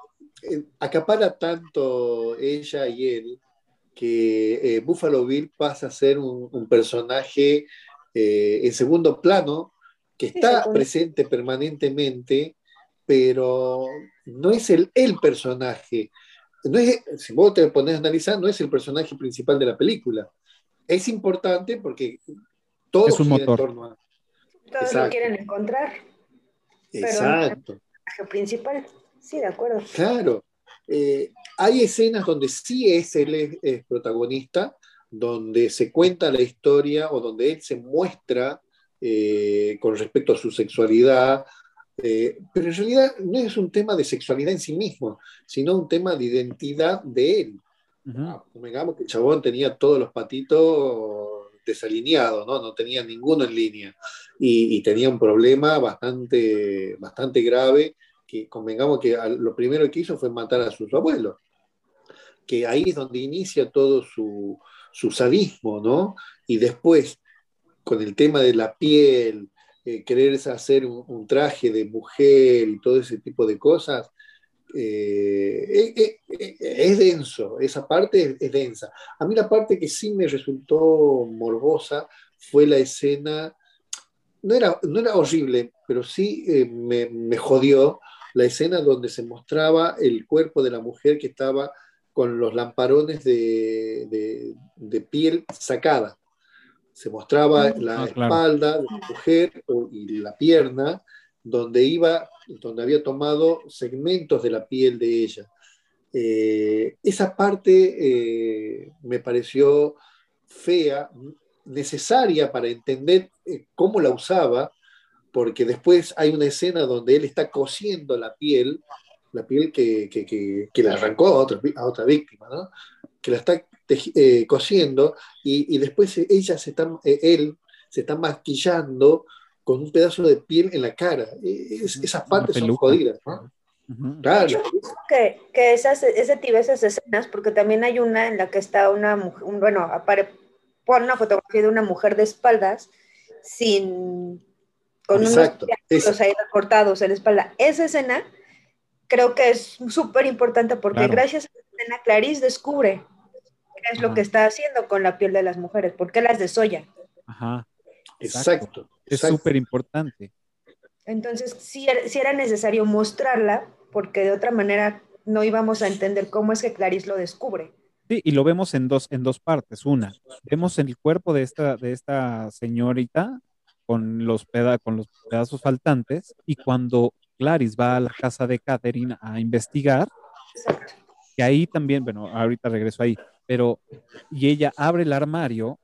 acapara tanto ella y él que Buffalo Bill pasa a ser un, un personaje eh, en segundo plano, que está presente permanentemente, pero no es el, el personaje. No es, si vos te pones a analizar, no es el personaje principal de la película. Es importante porque todo es un motor. Todos lo quieren encontrar. Exacto. el personaje principal. Sí, de acuerdo. Claro. Eh, hay escenas donde sí es él es protagonista, donde se cuenta la historia o donde él se muestra eh, con respecto a su sexualidad, eh, pero en realidad no es un tema de sexualidad en sí mismo, sino un tema de identidad de él. Ah, convengamos que el chabón tenía todos los patitos desalineados, ¿no? No tenía ninguno en línea. Y, tenía un problema bastante, bastante grave, que convengamos que lo primero que hizo fue matar a sus abuelos. Que ahí es donde inicia todo su, su sadismo, ¿no? Y después, con el tema de la piel, eh, querer hacer un, traje de mujer y todo ese tipo de cosas, eh, eh, es denso, esa parte es, densa. A mí la parte que sí me resultó morbosa fue la escena, no era, no era horrible, pero sí me, me, jodió la escena donde se mostraba el cuerpo de la mujer que estaba con los lamparones de, de piel sacada se mostraba la ah, espalda de la mujer y la pierna, donde iba, donde había tomado segmentos de la piel de ella. Eh, esa parte eh, me pareció fea, necesaria para entender eh, cómo la usaba, porque después hay una escena donde él está cosiendo la piel, la piel que, que, que, le arrancó a otra, a otra víctima, ¿no? que la está eh, cosiendo y, después ella se está, eh, él se está maquillando con un pedazo de piel en la cara. E, esas partes son jodidas, ¿no? Claro. que, que esas, ese tipo, esas escenas, porque también hay una en la que está una mujer, bueno, apare, pone una fotografía de una mujer de espaldas sin con Exacto, unos ahí recortados en la espalda. Esa escena creo que es súper importante porque gracias a escena Clarice descubre es lo que está haciendo con la piel de las mujeres, ¿por qué las soya? Ajá. Exacto. Es súper importante. Entonces, sí, era necesario mostrarla, porque de otra manera no íbamos a entender cómo es que Clarice lo descubre. Sí, y lo vemos en dos, en dos partes. Una, vemos el cuerpo de esta, de esta señorita con los, con los pedazos faltantes, y cuando Clarice va a la casa de Catherine a investigar, que ahí también, bueno, ahorita regreso ahí, pero y ella abre el armario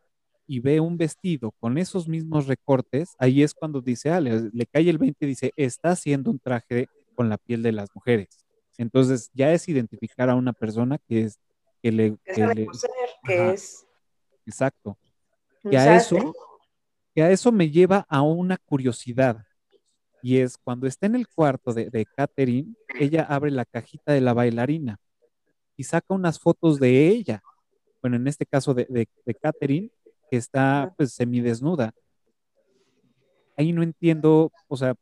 y ve un vestido con esos mismos recortes, ahí es cuando dice, ah, le, cae el 20 y dice, está haciendo un traje con la piel de las mujeres. Entonces ya es identificar a una persona que es que le que, es exacto. Que a eso que a eso me lleva a una curiosidad y es cuando está en el cuarto de, de Catherine, ella abre la cajita de la bailarina y saca unas fotos de ella bueno, en este caso de, de, Catherine, que está pues semidesnuda. Ahí no entiendo, o sea,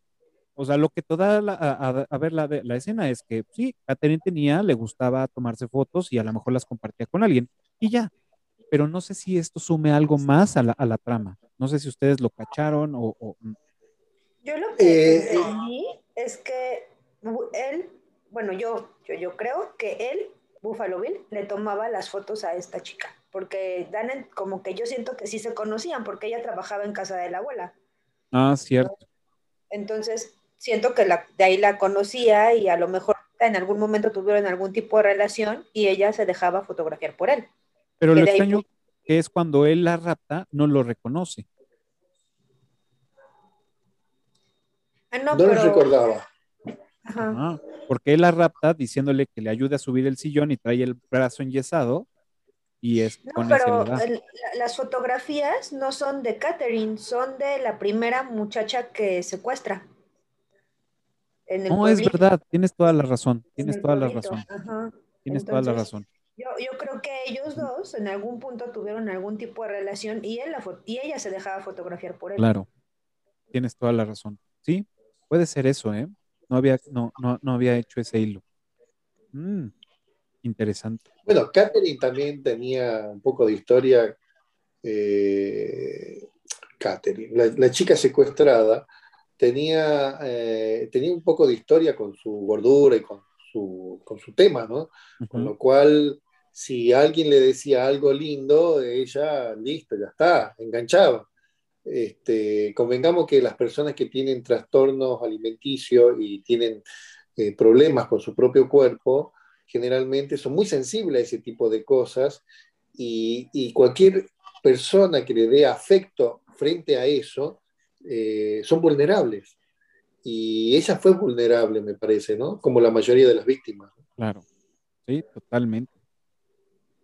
o sea, lo que toda la, a, ver la, la, escena es que sí, Catherine tenía, le gustaba tomarse fotos y a lo mejor las compartía con alguien y ya. Pero no sé si esto sume algo más a la, a la trama. No sé si ustedes lo cacharon o. Yo lo que eh, entendí es que él, bueno, yo, yo, yo creo que él Buffalo Bill le tomaba las fotos a esta chica, porque dan como que yo siento que sí se conocían, porque ella trabajaba en casa de la abuela. Ah, cierto. Entonces, siento que la, de ahí la conocía y a lo mejor en algún momento tuvieron algún tipo de relación y ella se dejaba fotografiar por él. Pero lo extraño que es cuando él la rapta, no lo reconoce. Ah, no, no lo recordaba. Ajá. porque él la rapta diciéndole que le ayude a subir el sillón y trae el brazo enyesado y es no, pero las fotografías no son de Catherine, son de la primera muchacha que secuestra. no, es verdad, tienes toda la razón, tienes toda la razón. Tienes toda la razón. Yo, yo, creo que ellos dos en algún punto tuvieron algún tipo de relación y, él la y ella se dejaba fotografiar por él. Claro, tienes toda la razón. Sí, puede ser eso, ¿eh? No había, no, no, había hecho ese hilo. Mm, interesante. Bueno, Catherine también tenía un poco de historia. Eh, Catherine, la, chica secuestrada, tenía, eh, tenía un poco de historia con su gordura y con su, con su tema, ¿no? Con lo cual, si alguien le decía algo lindo, ella, listo, ya está, enganchaba. Este, convengamos que las personas que tienen trastornos alimenticios y tienen eh, problemas con su propio cuerpo, generalmente son muy sensibles a ese tipo de cosas y, cualquier persona que le dé afecto frente a eso, eh, son vulnerables. Y ella fue vulnerable, me parece, ¿no? Como la mayoría de las víctimas. Claro, sí, totalmente.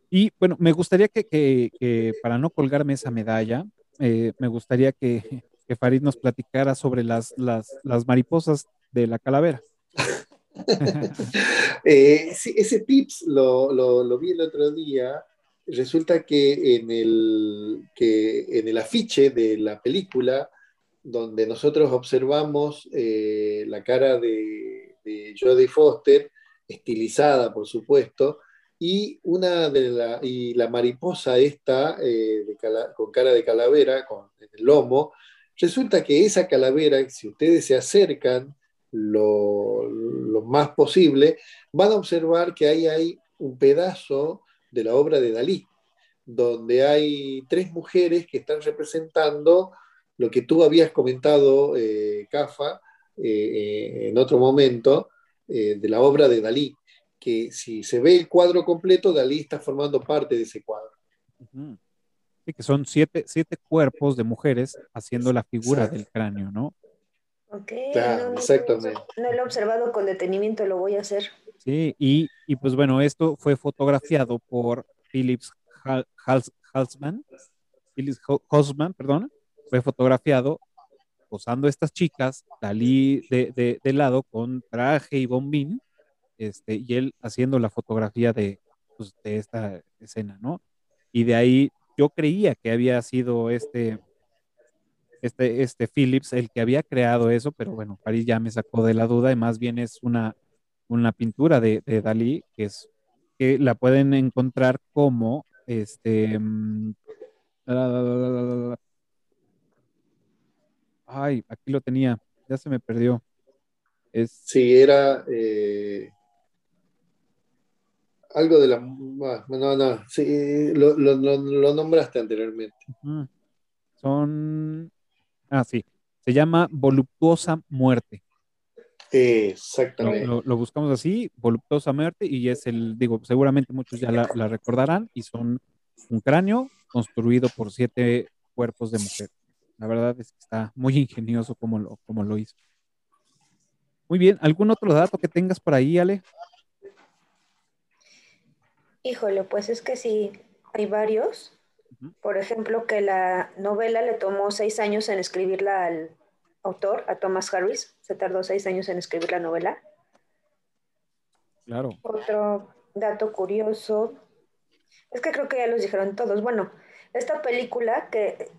Y bueno, me gustaría que, para no colgarme esa medalla, eh, me gustaría que, Farid nos platicara sobre las, las, las mariposas de la calavera. eh, sí, ese tips lo, lo, lo, vi el otro día. Resulta que en, el, que en el afiche de la película, donde nosotros observamos eh, la cara de, de Jodie Foster, estilizada, por supuesto, y una de la, y la mariposa esta eh, con cara de calavera, con el lomo, resulta que esa calavera, si ustedes se acercan lo, lo, más posible, van a observar que ahí hay un pedazo de la obra de Dalí, donde hay tres mujeres que están representando lo que tú habías comentado, eh, Cafa, eh, en otro momento, de la obra de Dalí que si se ve el cuadro completo, Dalí está formando parte de ese cuadro. Sí, que son siete, siete cuerpos de mujeres haciendo la figura Exacto. del cráneo, ¿no? Ok, claro, no, exactamente. No, no, lo he observado con detenimiento, lo voy a hacer. Sí, y, y pues bueno, esto fue fotografiado por Philips Halsman, Philips Halsman, perdón, fue fotografiado posando estas chicas, Dalí de, de, de lado con traje y bombín, este, y él haciendo la fotografía de, pues, de esta escena, ¿no? Y de ahí yo creía que había sido este, este, este Phillips el que había creado eso, pero bueno, París ya me sacó de la duda y más bien es una, una pintura de, Dalí que es que la pueden encontrar como este ay, aquí lo tenía, ya se me perdió. Es... Sí, era eh, algo de la. No, no, sí, lo, lo, lo nombraste anteriormente. Son. Ah, sí. Se llama Voluptuosa Muerte. Exactamente. Lo, lo, buscamos así, Voluptuosa Muerte, y es el, digo, seguramente muchos ya la, la, recordarán, y son un cráneo construido por siete cuerpos de mujer. La verdad es que está muy ingenioso como lo, como lo hizo. Muy bien, ¿algún otro dato que tengas por ahí, Ale? Híjole, pues es que sí, hay varios. Por ejemplo, que la novela le tomó seis años en escribirla al autor, a Thomas Harris. Se tardó seis años en escribir la novela. Claro. Otro dato curioso. Es que creo que ya los dijeron todos. Bueno, esta película que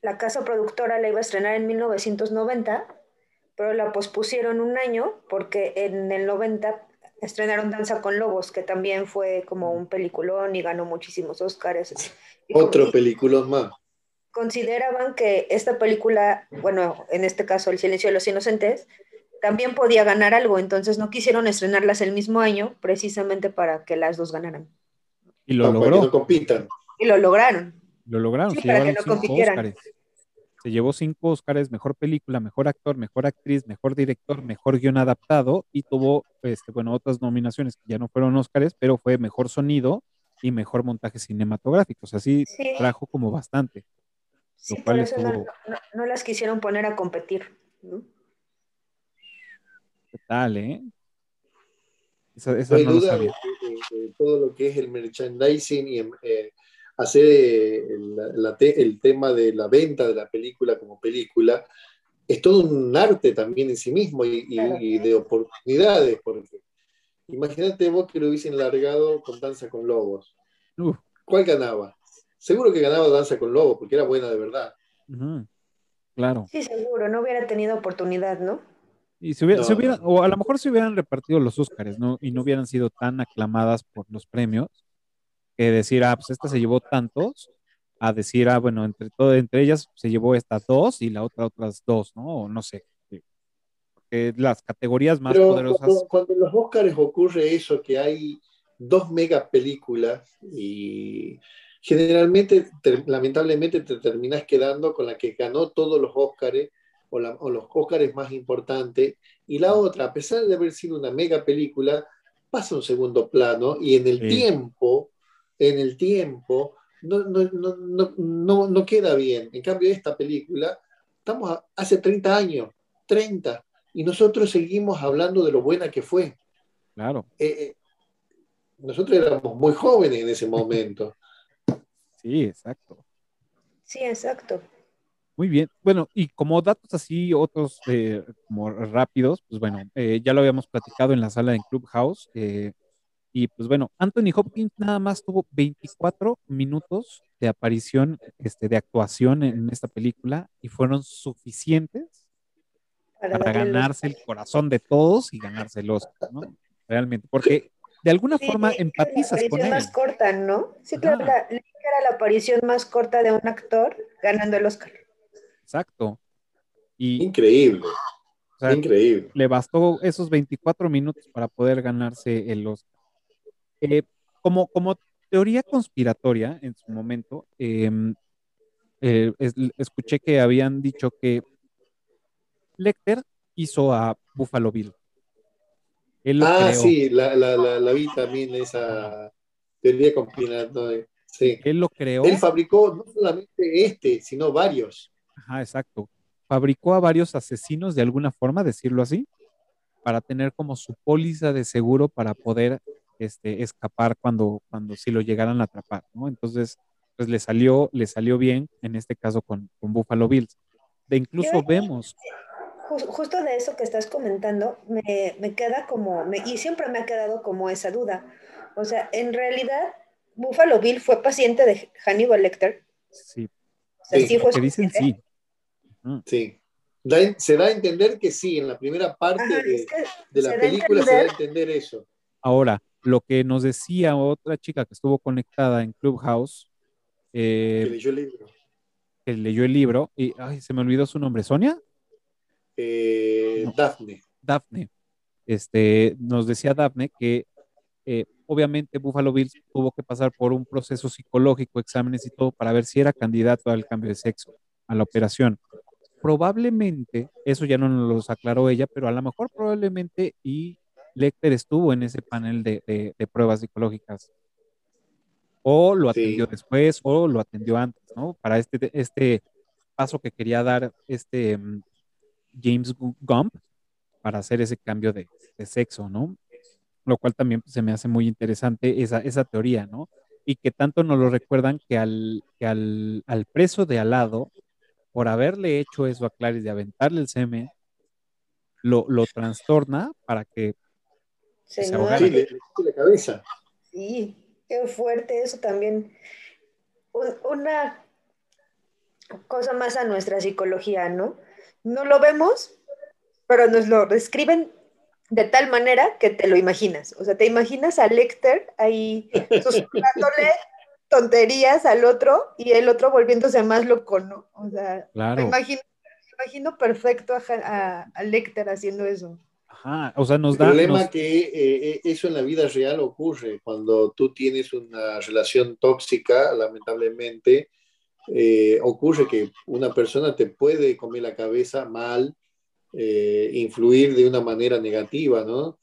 la casa productora la iba a estrenar en 1990, pero la pospusieron un año porque en el 90 estrenaron Danza con Lobos, que también fue como un peliculón y ganó muchísimos Oscars. Otro peliculón más. Consideraban que esta película, bueno, en este caso El silencio de los inocentes, también podía ganar algo, entonces no quisieron estrenarlas el mismo año precisamente para que las dos ganaran. Y lo no, logró. Para que no compitan. Y lo lograron. Lo lograron, sí, para que no compitieran. Oscars. Se llevó cinco Oscars, mejor película, mejor actor, mejor actriz, mejor director, mejor guion adaptado y tuvo, este, bueno, otras nominaciones que ya no fueron Oscars, pero fue mejor sonido y mejor montaje cinematográfico. O sea, sí, sí. trajo como bastante. Sí, por eso estuvo... no, no, no, las quisieron poner a competir. ¿no? ¿Qué tal, eh? Esa, esa no, no duda de, de, de, todo lo que es el merchandising y eh, hacer el, la, el, tema de la venta de la película como película, es todo un arte también en sí mismo y, claro. y, y de oportunidades, porque imagínate vos que lo hubiesen largado con Danza con Lobos. Uh. ¿Cuál ganaba? Seguro que ganaba Danza con Lobos, porque era buena de verdad. Uh -huh. Claro. Sí, seguro, no hubiera tenido oportunidad, ¿no? Y se hubiera, no, se hubiera no. o a lo mejor se hubieran repartido los Óscares, ¿no? Y no hubieran sido tan aclamadas por los premios que decir, ah, pues esta se llevó tantos, a decir, ah, bueno, entre, todo, entre ellas se llevó estas dos y la otra otras dos, ¿no? O no sé. Las categorías más Pero poderosas. Cuando, cuando, en los Oscars ocurre eso, que hay dos mega películas y generalmente, te, lamentablemente, te terminas quedando con la que ganó todos los Oscars o, la, o los Oscars más importantes y la otra, a pesar de haber sido una mega película, pasa un segundo plano y en el sí. tiempo en el tiempo, no, no, no, no, no queda bien. En cambio, esta película, estamos a, hace 30 años, 30, y nosotros seguimos hablando de lo buena que fue. Claro. Eh, nosotros éramos muy jóvenes en ese momento. Sí, exacto. Sí, exacto. Muy bien. Bueno, y como datos así, otros eh, como rápidos, pues bueno, eh, ya lo habíamos platicado en la sala de Clubhouse. Eh, y pues bueno, Anthony Hopkins nada más tuvo 24 minutos de aparición, este, de actuación en esta película y fueron suficientes para, ganarse el corazón de todos y ganarse el Oscar, ¿no? Realmente, porque de alguna forma empatizas con él. más corta, ¿no? Sí, claro, era la aparición más corta de un actor ganando el Oscar. Exacto. Y, Increíble. Increíble. Le bastó esos 24 minutos para poder ganarse el Oscar. Eh, como, como teoría conspiratoria en su momento, em, eh, escuché que habían dicho que Lecter hizo a Buffalo Bill. ah, sí, la, la, la, vi también esa teoría conspiratoria. Sí. Él lo creó. Él fabricó no solamente este, sino varios. Ajá, exacto. Fabricó a varios asesinos de alguna forma, decirlo así, para tener como su póliza de seguro para poder este, escapar cuando, cuando si lo llegaran a atrapar, ¿no? Entonces, pues le salió, le salió bien, en este caso con, con Buffalo Bills. De incluso vemos. Justo de eso que estás comentando, me, me queda como, me, y siempre me ha quedado como esa duda. O sea, en realidad, Buffalo Bill fue paciente de Hannibal Lecter. Sí. sí, fue dicen sí. Sí. se da a entender que sí, en la primera parte de, la película se da a entender eso. Ahora, lo que nos decía otra chica que estuvo conectada en Clubhouse. Eh, que leyó el libro. Que leyó el libro. Y ay, se me olvidó su nombre. ¿Sonia? Eh, Daphne. Daphne. Este, nos decía Daphne que eh, obviamente Buffalo Bills tuvo que pasar por un proceso psicológico, exámenes y todo para ver si era candidato al cambio de sexo, a la operación probablemente, eso ya no nos lo aclaró ella, pero a lo mejor probablemente y Lecter estuvo en ese panel de, pruebas psicológicas. O lo atendió después o lo atendió antes, ¿no? Para este, este paso que quería dar este mm, James Gump para hacer ese cambio de, sexo, ¿no? Lo cual también se me hace muy interesante esa, esa teoría, ¿no? Y que tanto nos lo recuerdan que al, que al, al preso de al lado por haberle hecho eso a Clarice de aventarle el semen, lo, lo trastorna para que se. Sí, la cabeza. Sí, qué fuerte eso también. una cosa más a nuestra psicología, ¿no? No lo vemos, pero nos lo describen de tal manera que te lo imaginas. O sea, te imaginas a Lecter ahí susurrándole tonterías al otro y el otro volviéndose más loco, ¿no? O sea, me, imagino, imagino perfecto a, a, Lecter haciendo eso. Ajá, o sea, nos da... El problema que eh, eh, eso en la vida real ocurre cuando tú tienes una relación tóxica, lamentablemente, eh, ocurre que una persona te puede comer la cabeza mal, influir de una manera negativa, ¿no?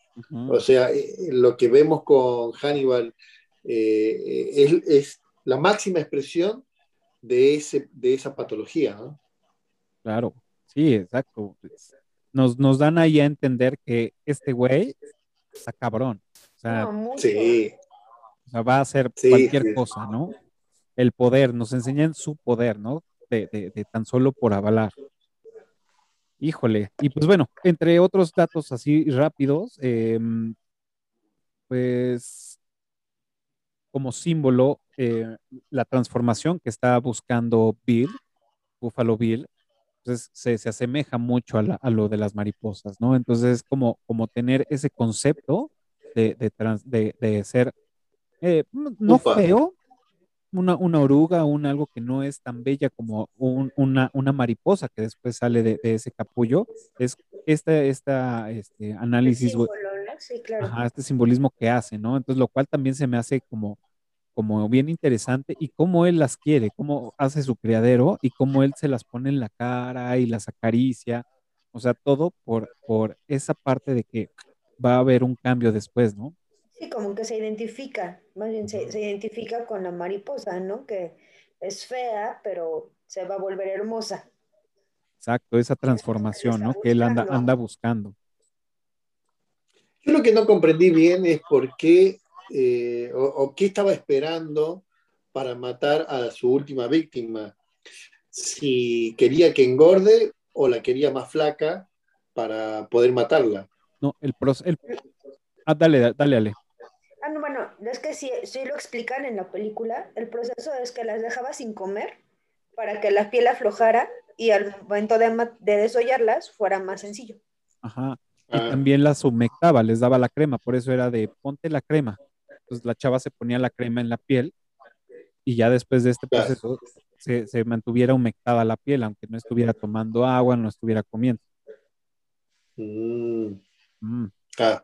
O sea, lo que vemos con Hannibal es, es, la máxima expresión de, ese, de esa patología. ¿no? Claro, sí, exacto. Nos, nos dan ahí a entender que este güey está cabrón. O sea, sí. o sea va a hacer cualquier cosa, ¿no? El poder, nos enseñan su poder, ¿no? De, de, de, tan solo por avalar. Híjole. Y pues bueno, entre otros datos así rápidos, eh, pues como símbolo eh, la transformación que está buscando Bill, Buffalo Bill, entonces se, se asemeja mucho a, a, lo de las mariposas, ¿no? Entonces como, como tener ese concepto de, de, trans, de, de ser, eh, no feo, una, una, oruga, un algo que no es tan bella como un, una, una, mariposa que después sale de, de ese capullo, es esta, esta este análisis, sí, claro. Ajá, este simbolismo que hace, ¿no? Entonces, lo cual también se me hace como, como bien interesante y cómo él las quiere, cómo hace su criadero y cómo él se las pone en la cara y las acaricia, o sea, todo por, por esa parte de que va a haber un cambio después, ¿no? Sí, como que se identifica, más bien se, se identifica con la mariposa, ¿no? Que es fea, pero se va a volver hermosa. Exacto, esa transformación, ¿no? Que él anda, anda buscando. Yo lo que no comprendí bien es por qué eh, o, o qué estaba esperando para matar a su última víctima. Si quería que engorde o la quería más flaca para poder matarla. No, el proceso. El... Ah, dale, dale, dale. Ah, no, bueno, es que sí, sí lo explican en la película. El proceso es que las dejaba sin comer para que la piel aflojara y al momento de desollarlas fuera más sencillo. Ajá. Y Ah. también las humectaba, les daba la crema, por eso era de ponte la crema. Entonces la chava se ponía la crema en la piel y ya después de este proceso se, se mantuviera humectada la piel, aunque no estuviera tomando agua, no estuviera comiendo. Mm, Mm, ah.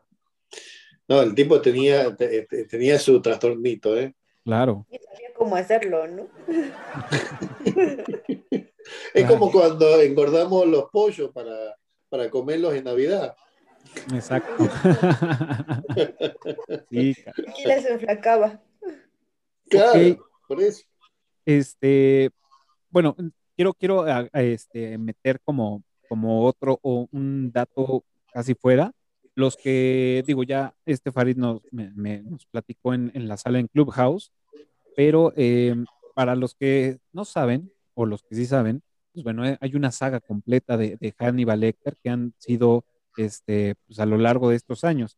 No, el tipo tenía, te- te- tenía su trastornito, ¿eh? claro. Y sabía cómo hacerlo, ¿no? Es Claro. como cuando engordamos los pollos para, para comerlos en Navidad. Exacto. sí, ca- Aquí les enflacaba. Claro, por eso. este, bueno, quiero, quiero a- a, este, meter como, como otro o un dato casi fuera. Los que, digo, ya este Farid nos, me- me- nos platicó en, en la sala en Clubhouse, pero eh, para los que no saben, o los que sí saben, pues bueno, hay una saga completa de, de Hannibal Lecter que han sido este, pues a lo largo de estos años.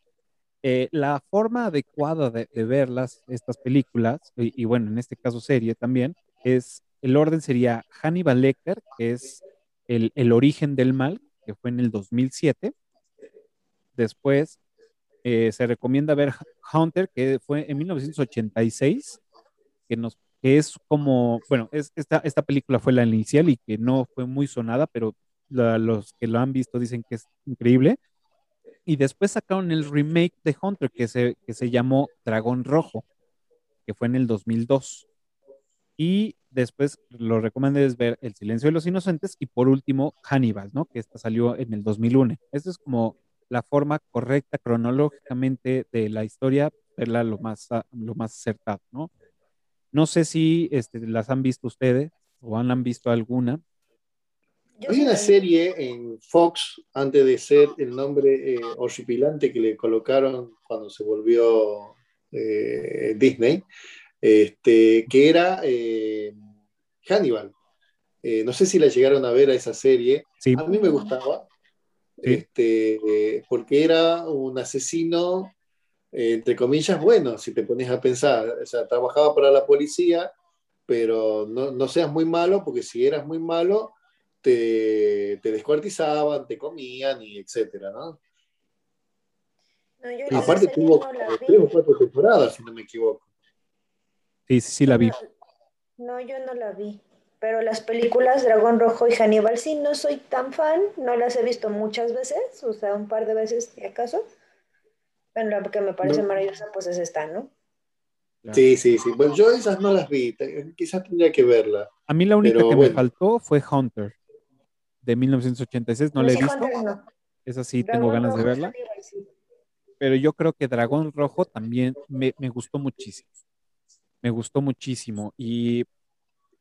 Eh, la forma adecuada de, verlas, estas películas, y, bueno, en este caso serie también, es el orden sería Hannibal Lecter, que es el, origen del mal, que fue en el 2007. Después eh, se recomienda ver Hunter, que fue en 1986, que, que es como, bueno, es, esta, esta película fue la inicial y que no fue muy sonada, pero los que lo han visto dicen que es increíble. Y después sacaron el remake de Hunter que se, que se llamó Dragón Rojo, que fue en el 2002. Y después lo recomendé es ver El Silencio de los Inocentes y por último Hannibal, ¿no? Que esta salió en el 2001. Esta es como la forma correcta cronológicamente de la historia, verla lo más, lo más acertado, ¿no? No sé si este, las han visto ustedes o han, han visto alguna. Yo Hay una serie en Fox, antes de ser el nombre eh, horripilante que le colocaron cuando se volvió eh, Disney, este, que era eh, Hannibal. Eh, no sé si la llegaron a ver a esa serie. Sí, A mí me gustaba, Sí. este, eh, porque era un asesino, eh, entre comillas, bueno, si te pones a pensar. O sea, trabajaba para la policía, pero no, no seas muy malo, porque si eras muy malo, te, te descuartizaban, te comían y etcétera, ¿no? No, yo aparte tuvo no la como vi. tres o cuatro temporadas, si no me equivoco. sí, sí, sí la vi. No, no, yo no la vi. Pero las películas Dragón Rojo y Hannibal sí no soy tan fan, no las he visto muchas veces, o sea, un par de veces si acaso. Pero la que me parece No. maravillosa pues es esta, ¿no? Claro. Sí, sí, sí. Bueno, yo esas no las vi, quizás tendría que verla. A mí la única Pero que me faltó fue Hunter, de 1986. No la he visto. No. Esa sí tengo ganas de Rojo verla. Pero yo creo que Dragón Rojo también me, me gustó muchísimo. Me gustó muchísimo. Y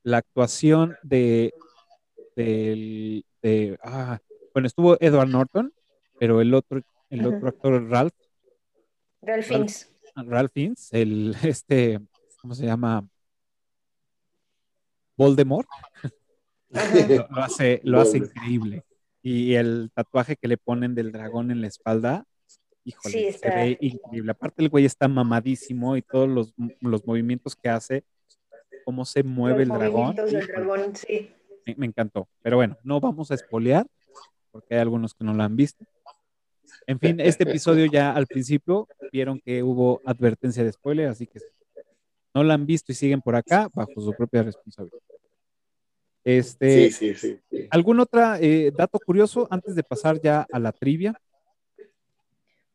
la actuación de, del- de, ah, bueno, estuvo Edward Norton, pero el otro, el otro actor, Ralph, Ralph Fiennes. Ralph Fiennes, el, este, ¿cómo se llama? Voldemort. Lo, lo hace, lo hace increíble. Y el tatuaje que le ponen del dragón en la espalda, híjole, Sí, se ve increíble. Aparte el güey está mamadísimo y todos los, los movimientos que hace, cómo se mueve el dragón, movimientos del híjole, dragón, sí. me, me encantó. Pero bueno, no vamos a espolear, porque hay algunos que no lo han visto. En fin, este episodio ya al principio vieron que hubo advertencia de spoiler, así que no la han visto y siguen por acá bajo su propia responsabilidad. Este, Sí, sí, sí. sí. ¿Algún otro dato curioso antes de pasar ya a la trivia?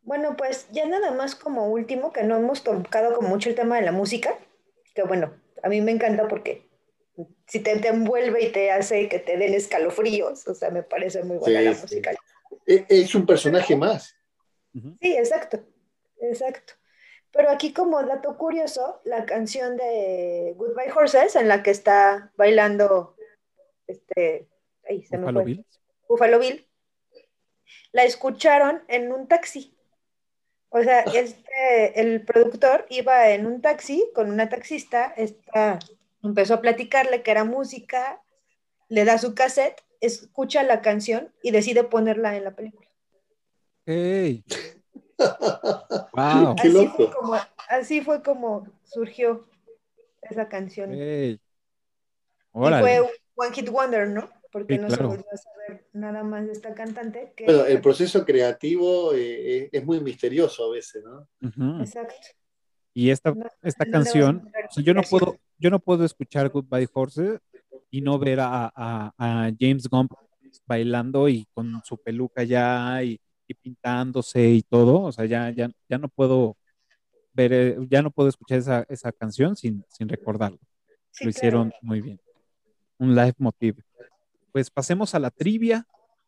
Bueno, pues ya nada más como último, que no hemos tocado como mucho el tema de la música, que bueno, a mí me encanta porque si te, te envuelve y te hace que te den escalofríos, o sea, me parece muy buena Sí, la sí. música. E- Es un personaje más. Sí, exacto, exacto. Pero aquí como dato curioso, la canción de Goodbye Horses, en la que está bailando este, ahí se me fue, Bill. Buffalo Bill, la escucharon en un taxi. O sea, este, el productor iba en un taxi con una taxista, esta, empezó a platicarle que era música, le da su cassette, escucha la canción y decide ponerla en la película. ¡Ey! ¡Wow! Qué Así loco. fue como, así fue como surgió esa canción. ¡Ey! Y fue un One Hit Wonder, ¿no? Porque Sí, no claro. se volvió a saber nada más de esta cantante. Que, Bueno, el proceso creativo eh, es muy misterioso a veces, ¿no? Exacto. Y esta, No- esta no canción, encontrar o sea, yo no puedo, yo no puedo escuchar Goodbye Horses y no ver a, a- a James Gump bailando y con su peluca ya y, y pintándose y todo. O sea, ya, ya, ya no puedo ver, eh, ya no puedo escuchar esa, esa canción sin, sin recordarlo. Sí, Lo claro. hicieron muy bien. Un live motive. Pues pasemos a la trivia.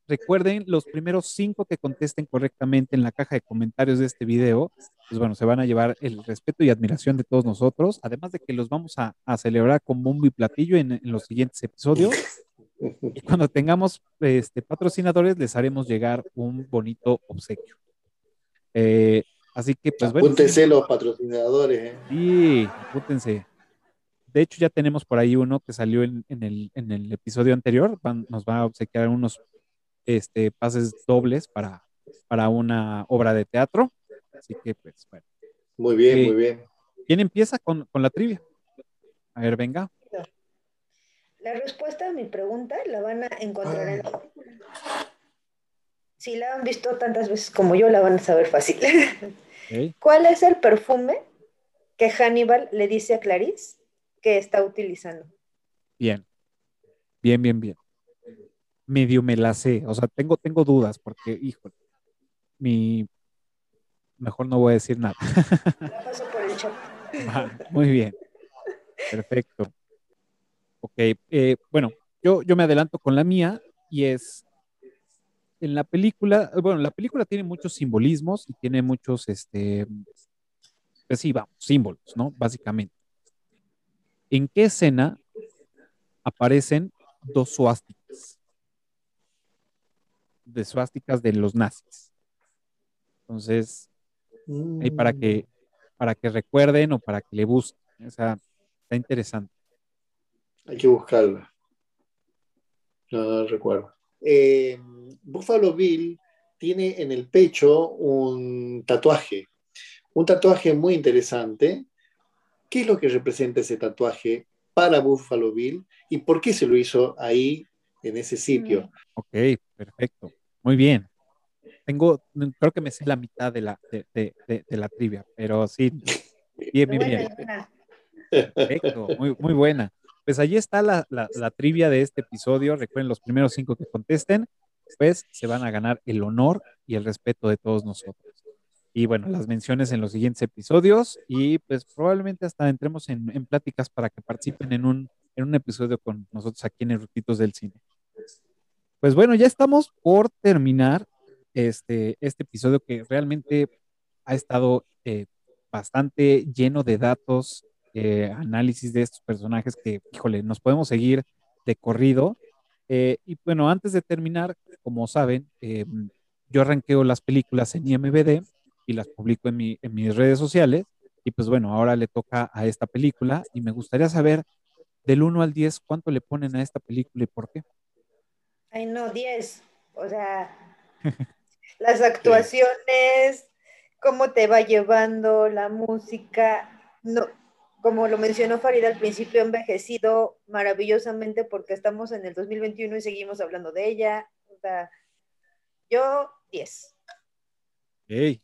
Recuerden, los primeros cinco que contesten correctamente en la caja de comentarios de este video, pues bueno, se van a llevar el respeto y admiración de todos nosotros, además de que los vamos a, a celebrar con bombo y platillo en, en los siguientes episodios. Y cuando tengamos este, patrocinadores, les haremos llegar un bonito obsequio. Eh, así que, pues bueno. Apúntense los patrocinadores, ¿eh? Sí, apúntense. De hecho, ya tenemos por ahí uno que salió en, en el, en el episodio anterior. Van- nos va a obsequiar unos este, pases dobles para, para una obra de teatro. Así que, pues, bueno. Muy bien, Sí. muy bien. ¿Quién empieza con, con la trivia? A ver, venga. La respuesta a mi pregunta la van a encontrar en la película. Si la han visto tantas veces como yo, la van a saber fácil. ¿Cuál es el perfume que Hannibal le dice a Clarice que está utilizando? Bien. Bien, bien, bien. Medio me la sé. O sea, tengo, tengo dudas porque, híjole, mi... Mejor no voy a decir nada. Paso por el chat. Va, Muy bien. Perfecto. Ok, eh, bueno, yo, yo me adelanto con la mía y es en la película, bueno, la película tiene muchos simbolismos y tiene muchos, este, pues sí, vamos, símbolos, ¿no? Básicamente. ¿En qué escena aparecen dos suásticas? De suásticas de los nazis. Entonces, ahí para que, para que recuerden o para que le busquen. O sea, está interesante. Hay que buscarla. No, no recuerdo. Eh, Buffalo Bill tiene en el pecho un tatuaje. Un tatuaje muy interesante. ¿Qué es lo que representa ese tatuaje para Buffalo Bill y por qué se lo hizo ahí, en ese sitio? Ok, perfecto. Muy bien. Tengo, creo que me sé la mitad de la, de, de- de- de la trivia, pero sí, bien, bien, bien. Perfecto, muy, muy buena. Pues allí está la, la- la trivia de este episodio. Recuerden, los primeros cinco que contesten, pues se van a ganar el honor y el respeto de todos nosotros. Y bueno, las menciones en los siguientes episodios y pues probablemente hasta entremos en, en pláticas para que participen en un, en un episodio con nosotros aquí en Erutitos del Cine. Pues bueno, ya estamos por terminar este, este episodio que realmente ha estado eh, bastante lleno de datos, eh, análisis de estos personajes que, híjole, nos podemos seguir de corrido. Eh, y bueno, antes de terminar, como saben, eh, yo arranqueo las películas en IMBD y las publico en, mi- en mis redes sociales. Y pues bueno, ahora le toca a esta película y me gustaría saber del 1 al 10 cuánto le ponen a esta película y por qué. Ay, no, 10. O sea, las actuaciones, cómo te va llevando la música. No, como lo mencionó Farida al principio, envejecido maravillosamente porque estamos en el 2021 y seguimos hablando de ella. O sea, yo 10. Ey,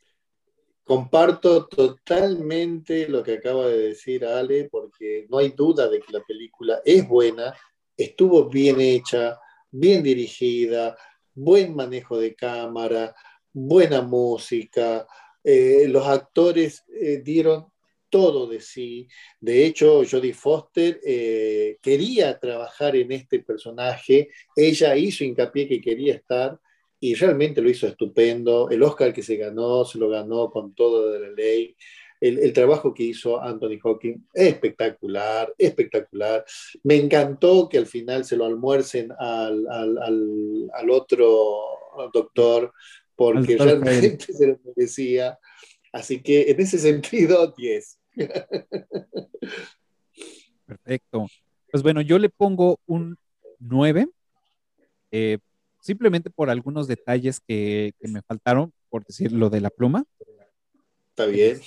Comparto totalmente lo que acaba de decir Ale, porque no hay duda de que la película es buena, estuvo bien hecha, bien dirigida, buen manejo de cámara, buena música, eh, los actores eh, dieron todo de sí. De hecho, Jodie Foster eh, quería trabajar en este personaje, ella hizo hincapié que quería estar y realmente lo hizo estupendo. El Oscar que se ganó, se lo ganó con todo de la ley. El, el trabajo que hizo Anthony Hawking es espectacular, espectacular. Me encantó que al final se lo almuercen al, al, al, al otro doctor, porque realmente se lo merecía. Así que en ese sentido, 10. Perfecto. Pues bueno, yo le pongo un 9, eh, simplemente por algunos detalles que, que, me faltaron, por decir lo de la pluma. Está bien.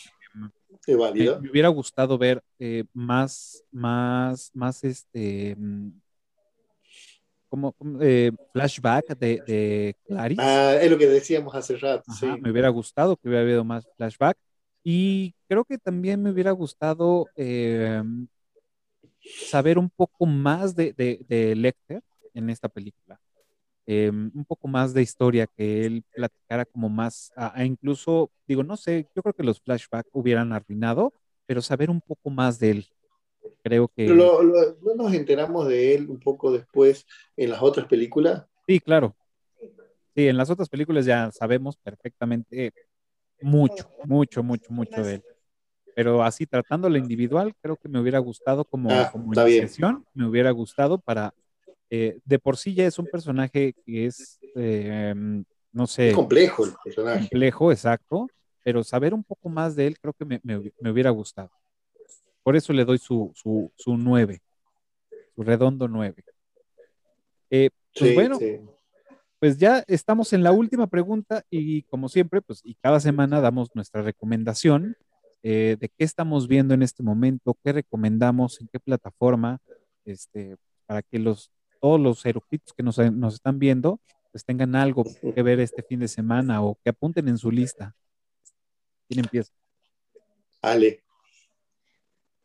Me, me, hubiera gustado ver eh, más, más, más este, mm, como eh, flashback de, de, Clarice. Ah, es lo que decíamos hace rato. Ajá, sí. Me hubiera gustado que hubiera habido más flashback. Y creo que también me hubiera gustado eh, saber un poco más de, de, de Lecter en esta película. Eh, un poco más de historia, que él platicara como más, a, a incluso, digo, no sé, yo creo que los flashbacks hubieran arruinado, pero saber un poco más de él. Creo que... Lo, lo, ¿No nos enteramos de él un poco después en las otras películas? Sí, claro. Sí, en las otras películas ya sabemos perfectamente mucho, mucho, mucho, mucho de él. Pero así tratándolo individual, creo que me hubiera gustado como, ah, como iniciación, me hubiera gustado para eh, de por sí ya es un personaje que es, eh, no sé. Es complejo el personaje. Complejo, exacto. Pero saber un poco más de él creo que me, me, me hubiera gustado. Por eso le doy su, su, su 9, su redondo 9. Eh, pues Sí, bueno, sí. pues ya estamos en la última pregunta y como siempre, pues y cada semana damos nuestra recomendación eh, de qué estamos viendo en este momento, qué recomendamos, en qué plataforma, este, para que los todos los eructitos que nos, nos, están viendo, pues tengan algo que ver este fin de semana o que apunten en su lista. ¿Quién empieza? Ale.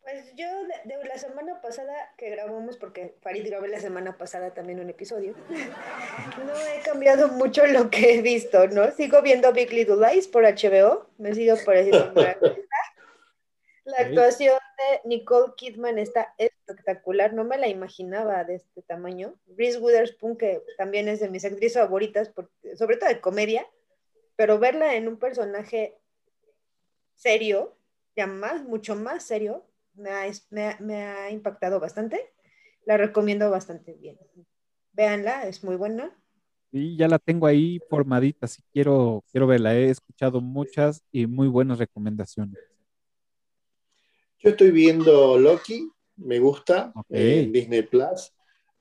Pues yo de, de, la semana pasada que grabamos, porque Farid grabé la semana pasada también un episodio, no he cambiado mucho lo que he visto, ¿no? Sigo viendo Big Little Lies por HBO, me sigo pareciendo La actuación Nicole Kidman está espectacular, no me la imaginaba de este tamaño. Reese Witherspoon, que también es de mis actrices favoritas, sobre todo de comedia, pero verla en un personaje serio, ya más, mucho más serio, me ha impactado bastante. La recomiendo bastante bien. Véanla, es muy buena. Y ya la tengo ahí formadita, si quiero, quiero verla. He escuchado muchas y muy buenas recomendaciones. Yo estoy viendo Loki, me gusta, okay. en Disney Plus.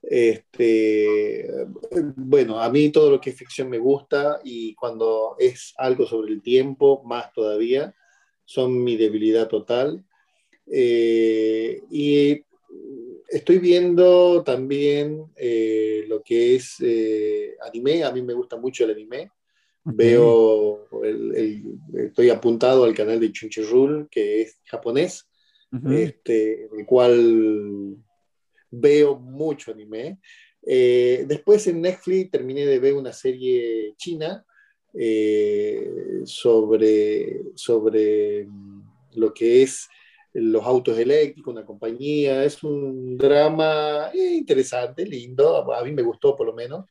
Este, bueno, a mí todo lo que es ficción me gusta y cuando es algo sobre el tiempo, más todavía, son mi debilidad total. Eh, y estoy viendo también eh, lo que es eh, anime, a mí me gusta mucho el anime. Okay. Veo, el, el, estoy apuntado al canal de Crunchyroll, que es japonés uh -huh. este, en el cual veo mucho anime. Eh, después en Netflix terminé de ver una serie china eh, sobre, sobre lo que es los autos eléctricos, una compañía. Es un drama interesante, lindo, a mí me gustó por lo menos.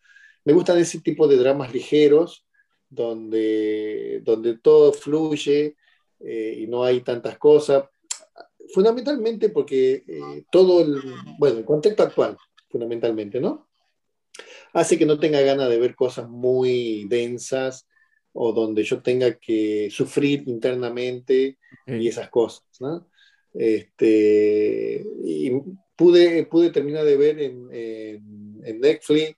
Me gustan ese tipo de dramas ligeros, donde, donde todo fluye eh, y no hay tantas cosas fundamentalmente porque eh, todo el, bueno, el contexto actual, fundamentalmente, ¿no? Hace que no tenga ganas de ver cosas muy densas o donde yo tenga que sufrir internamente okay. y esas cosas, ¿no? Este, y pude, pude terminar de ver en, en, en Netflix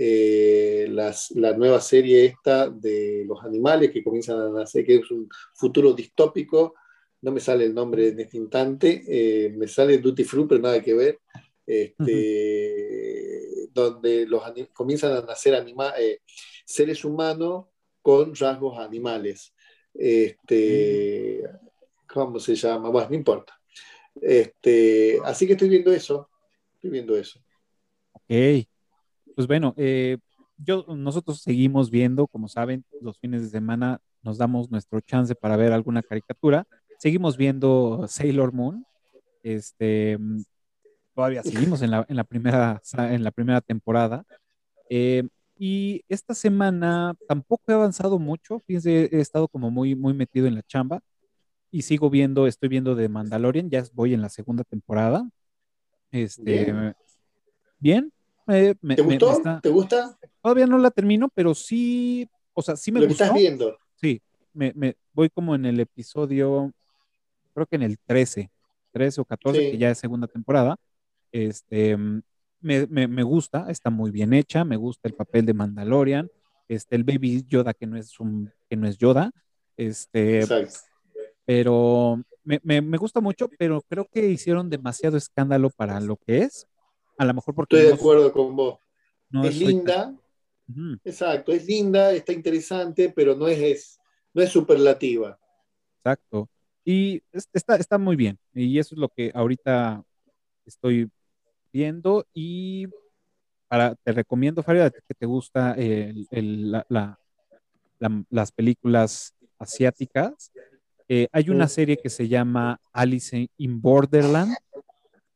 eh, las, la nueva serie esta de los animales que comienzan a nacer, que es un futuro distópico, no me sale el nombre en este instante, eh, me sale Duty Free, pero nada que ver, este, uh -huh. donde los comienzan a nacer anima eh, seres humanos con rasgos animales. Este, uh -huh. ¿Cómo se llama? Bueno, no importa. Este, así que estoy viendo eso, estoy viendo eso. Ok, pues bueno, eh, yo, nosotros seguimos viendo, como saben, los fines de semana nos damos nuestro chance para ver alguna caricatura seguimos viendo Sailor Moon. Este, todavía seguimos en la, en la, primera, en la primera temporada. Eh, y esta semana tampoco he avanzado mucho. Fíjense, he estado como muy, muy metido en la chamba. Y sigo viendo, estoy viendo de Mandalorian, ya voy en la segunda temporada. Este, bien. bien eh, me, ¿Te gustó? Me, está... ¿Te gusta? Todavía no la termino, pero sí, o sea, sí me Lo gustó. estás viendo. Sí, me, me voy como en el episodio, creo que en el 13, 13 o 14, Sí. que ya es segunda temporada. Este, me, me- me gusta, está muy bien hecha, me gusta el papel de Mandalorian, este, el Baby Yoda que no es un, que no es Yoda, este, Exacto. pero me, me- me gusta mucho, pero creo que hicieron demasiado escándalo para lo que es. A lo mejor porque Estoy de acuerdo con vos. no es linda, exacto, es linda, está interesante, pero no es, es- no es superlativa. exacto. Y es- está, está muy bien. Y eso es lo que ahorita estoy viendo. Y para, te recomiendo, Farid, a ti que te gusta el- el- la- la- la- las películas asiáticas. eh, hay una serie que se llama Alice in Borderland,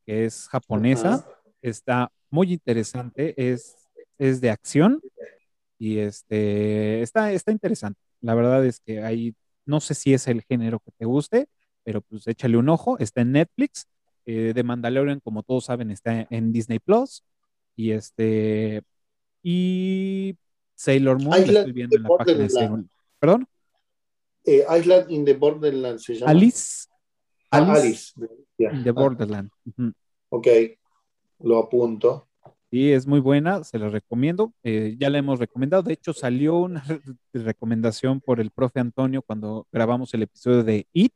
que es japonesa. Está muy interesante, es, es de acción y este, está, está interesante. La verdad es que ahí, no sé si es el género que te guste, pero pues échale un ojo, está en Netflix. eh, de Mandalorian, como todos saben, está en Disney Plus. Y este, y Sailor Moon, la Island estoy viendo en la página de. Sailor Perdón, Eh, Island in the Borderland se llama. Alice, Ah, Alice, in the Borderland. Ok, lo apunto. Sí, es muy buena, se la recomiendo. eh, ya la hemos recomendado. De hecho, salió una re- recomendación por el profe Antonio cuando grabamos el episodio de It.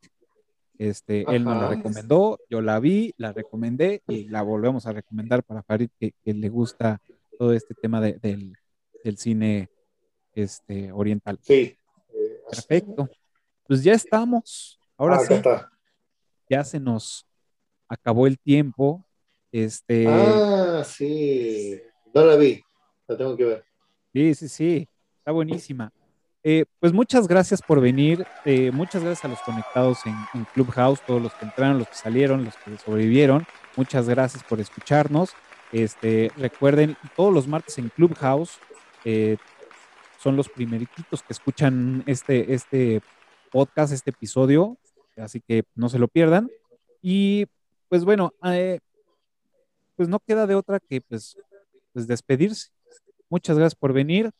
Este, él nos la recomendó, yo la vi, la recomendé y la volvemos a recomendar para Farid que, que le gusta todo este tema de- del, del cine este, oriental. Sí. Perfecto. Pues ya estamos. Ahora ah, sí, ya se nos acabó el tiempo. Este, Ah, sí. No la vi. La tengo que ver. Sí, sí, sí, está buenísima. Eh, pues muchas gracias por venir, eh, muchas gracias a los conectados en, en Clubhouse, todos los que entraron, los que salieron, los que sobrevivieron, muchas gracias por escucharnos. Este, recuerden, todos los martes en Clubhouse eh, son los primeritos que escuchan este, este podcast, este episodio, así que no se lo pierdan. Y pues bueno, eh, pues no queda de otra que pues, pues despedirse. Muchas gracias por venir.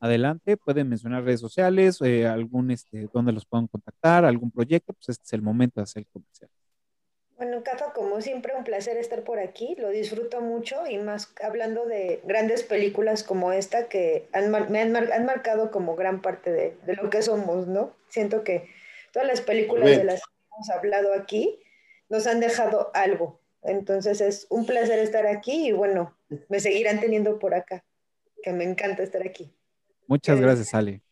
Adelante, pueden mencionar redes sociales, eh, algún este, donde los puedan contactar, algún proyecto, pues este es el momento de hacer el comercial. Bueno, Cafa, como siempre, un placer estar por aquí. Lo disfruto mucho y más hablando de grandes películas como esta que han mar- me han, mar- han marcado como gran parte de, de lo que somos, ¿no? Siento que todas las películas de las que hemos hablado aquí nos han dejado algo. Entonces es un placer estar aquí y bueno, me seguirán teniendo por acá, que me encanta estar aquí. Muchas Eh, gracias, Ale.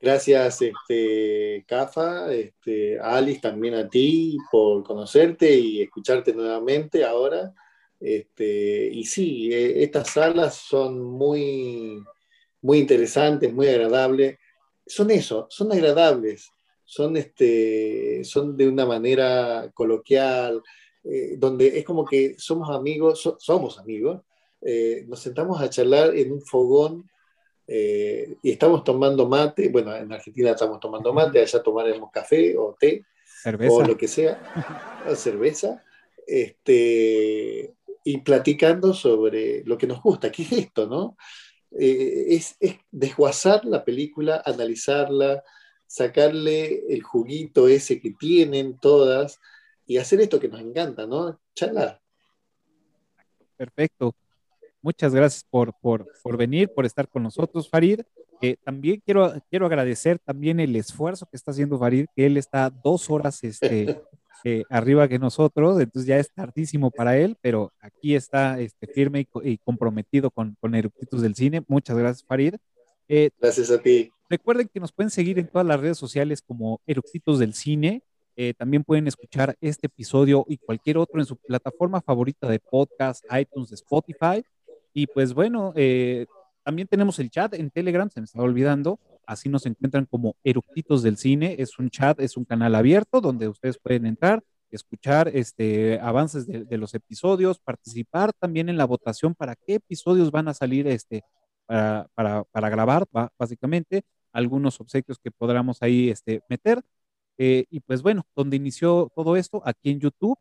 Gracias, este, Cafa, este, Alice, también a ti por conocerte y escucharte nuevamente ahora. Este, y sí, eh, estas salas son muy, muy interesantes, muy agradables. Son eso, son agradables, son, este, son de una manera coloquial, eh, donde es como que somos amigos, so- somos amigos, eh, nos sentamos a charlar en un fogón eh, y estamos tomando mate, bueno, en Argentina estamos tomando mate, allá tomaremos café o té Cerveza. o lo que sea, o cerveza, este, y platicando sobre lo que nos gusta, que es esto, ¿no? Eh, es, es desguazar la película, analizarla, sacarle el juguito ese que tienen todas y hacer esto que nos encanta, ¿no? Charlar. Perfecto. Muchas gracias por, por, por venir, por estar con nosotros, Farid. Eh, también quiero, quiero agradecer también el esfuerzo que está haciendo Farid, que él está dos horas este, eh, arriba que nosotros, entonces ya es tardísimo para él, pero aquí está este, firme y, co- y comprometido con, con Eructitos del Cine. Muchas gracias, Farid. Eh, Gracias a ti. Recuerden que nos pueden seguir en todas las redes sociales como Eructitos del Cine. Eh, también pueden escuchar este episodio y cualquier otro en su plataforma favorita de podcast, iTunes, Spotify. Y pues bueno, eh, también tenemos el chat en Telegram, se me estaba olvidando. Así nos encuentran como Eructitos del Cine. Es un chat, es un canal abierto donde ustedes pueden entrar, escuchar este, avances de, de los episodios, participar también en la votación para qué episodios van a salir este, para, grabar, ba- básicamente, algunos obsequios que podamos ahí este, meter. Eh, y pues bueno, donde inició todo esto, aquí en YouTube.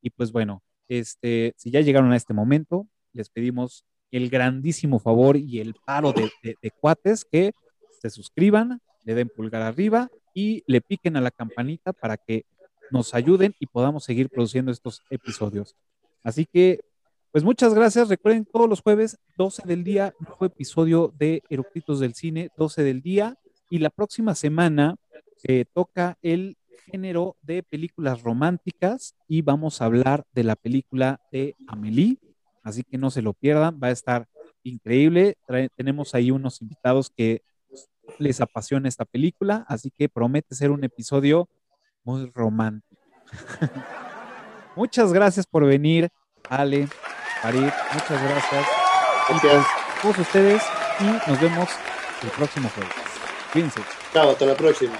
Y pues bueno, este, si ya llegaron a este momento, les pedimos el grandísimo favor y el paro de- de cuates que se suscriban, le den pulgar arriba y le piquen a la campanita para que nos ayuden y podamos seguir produciendo estos episodios. Así que, pues muchas gracias. Recuerden, todos los jueves, 12 del día, nuevo episodio de Eructitos del Cine, 12 del día. Y la próxima semana eh, toca el género de películas románticas y vamos a hablar de la película de Amélie. Así que no se lo pierdan, va a estar increíble. tenemos ahí unos invitados que les apasiona esta película, así que promete ser un episodio muy romántico. muchas gracias por venir, Ale, Farid, muchas gracias. Gracias. A todos ustedes y nos vemos el próximo jueves. Cuídense. Chao, hasta la próxima.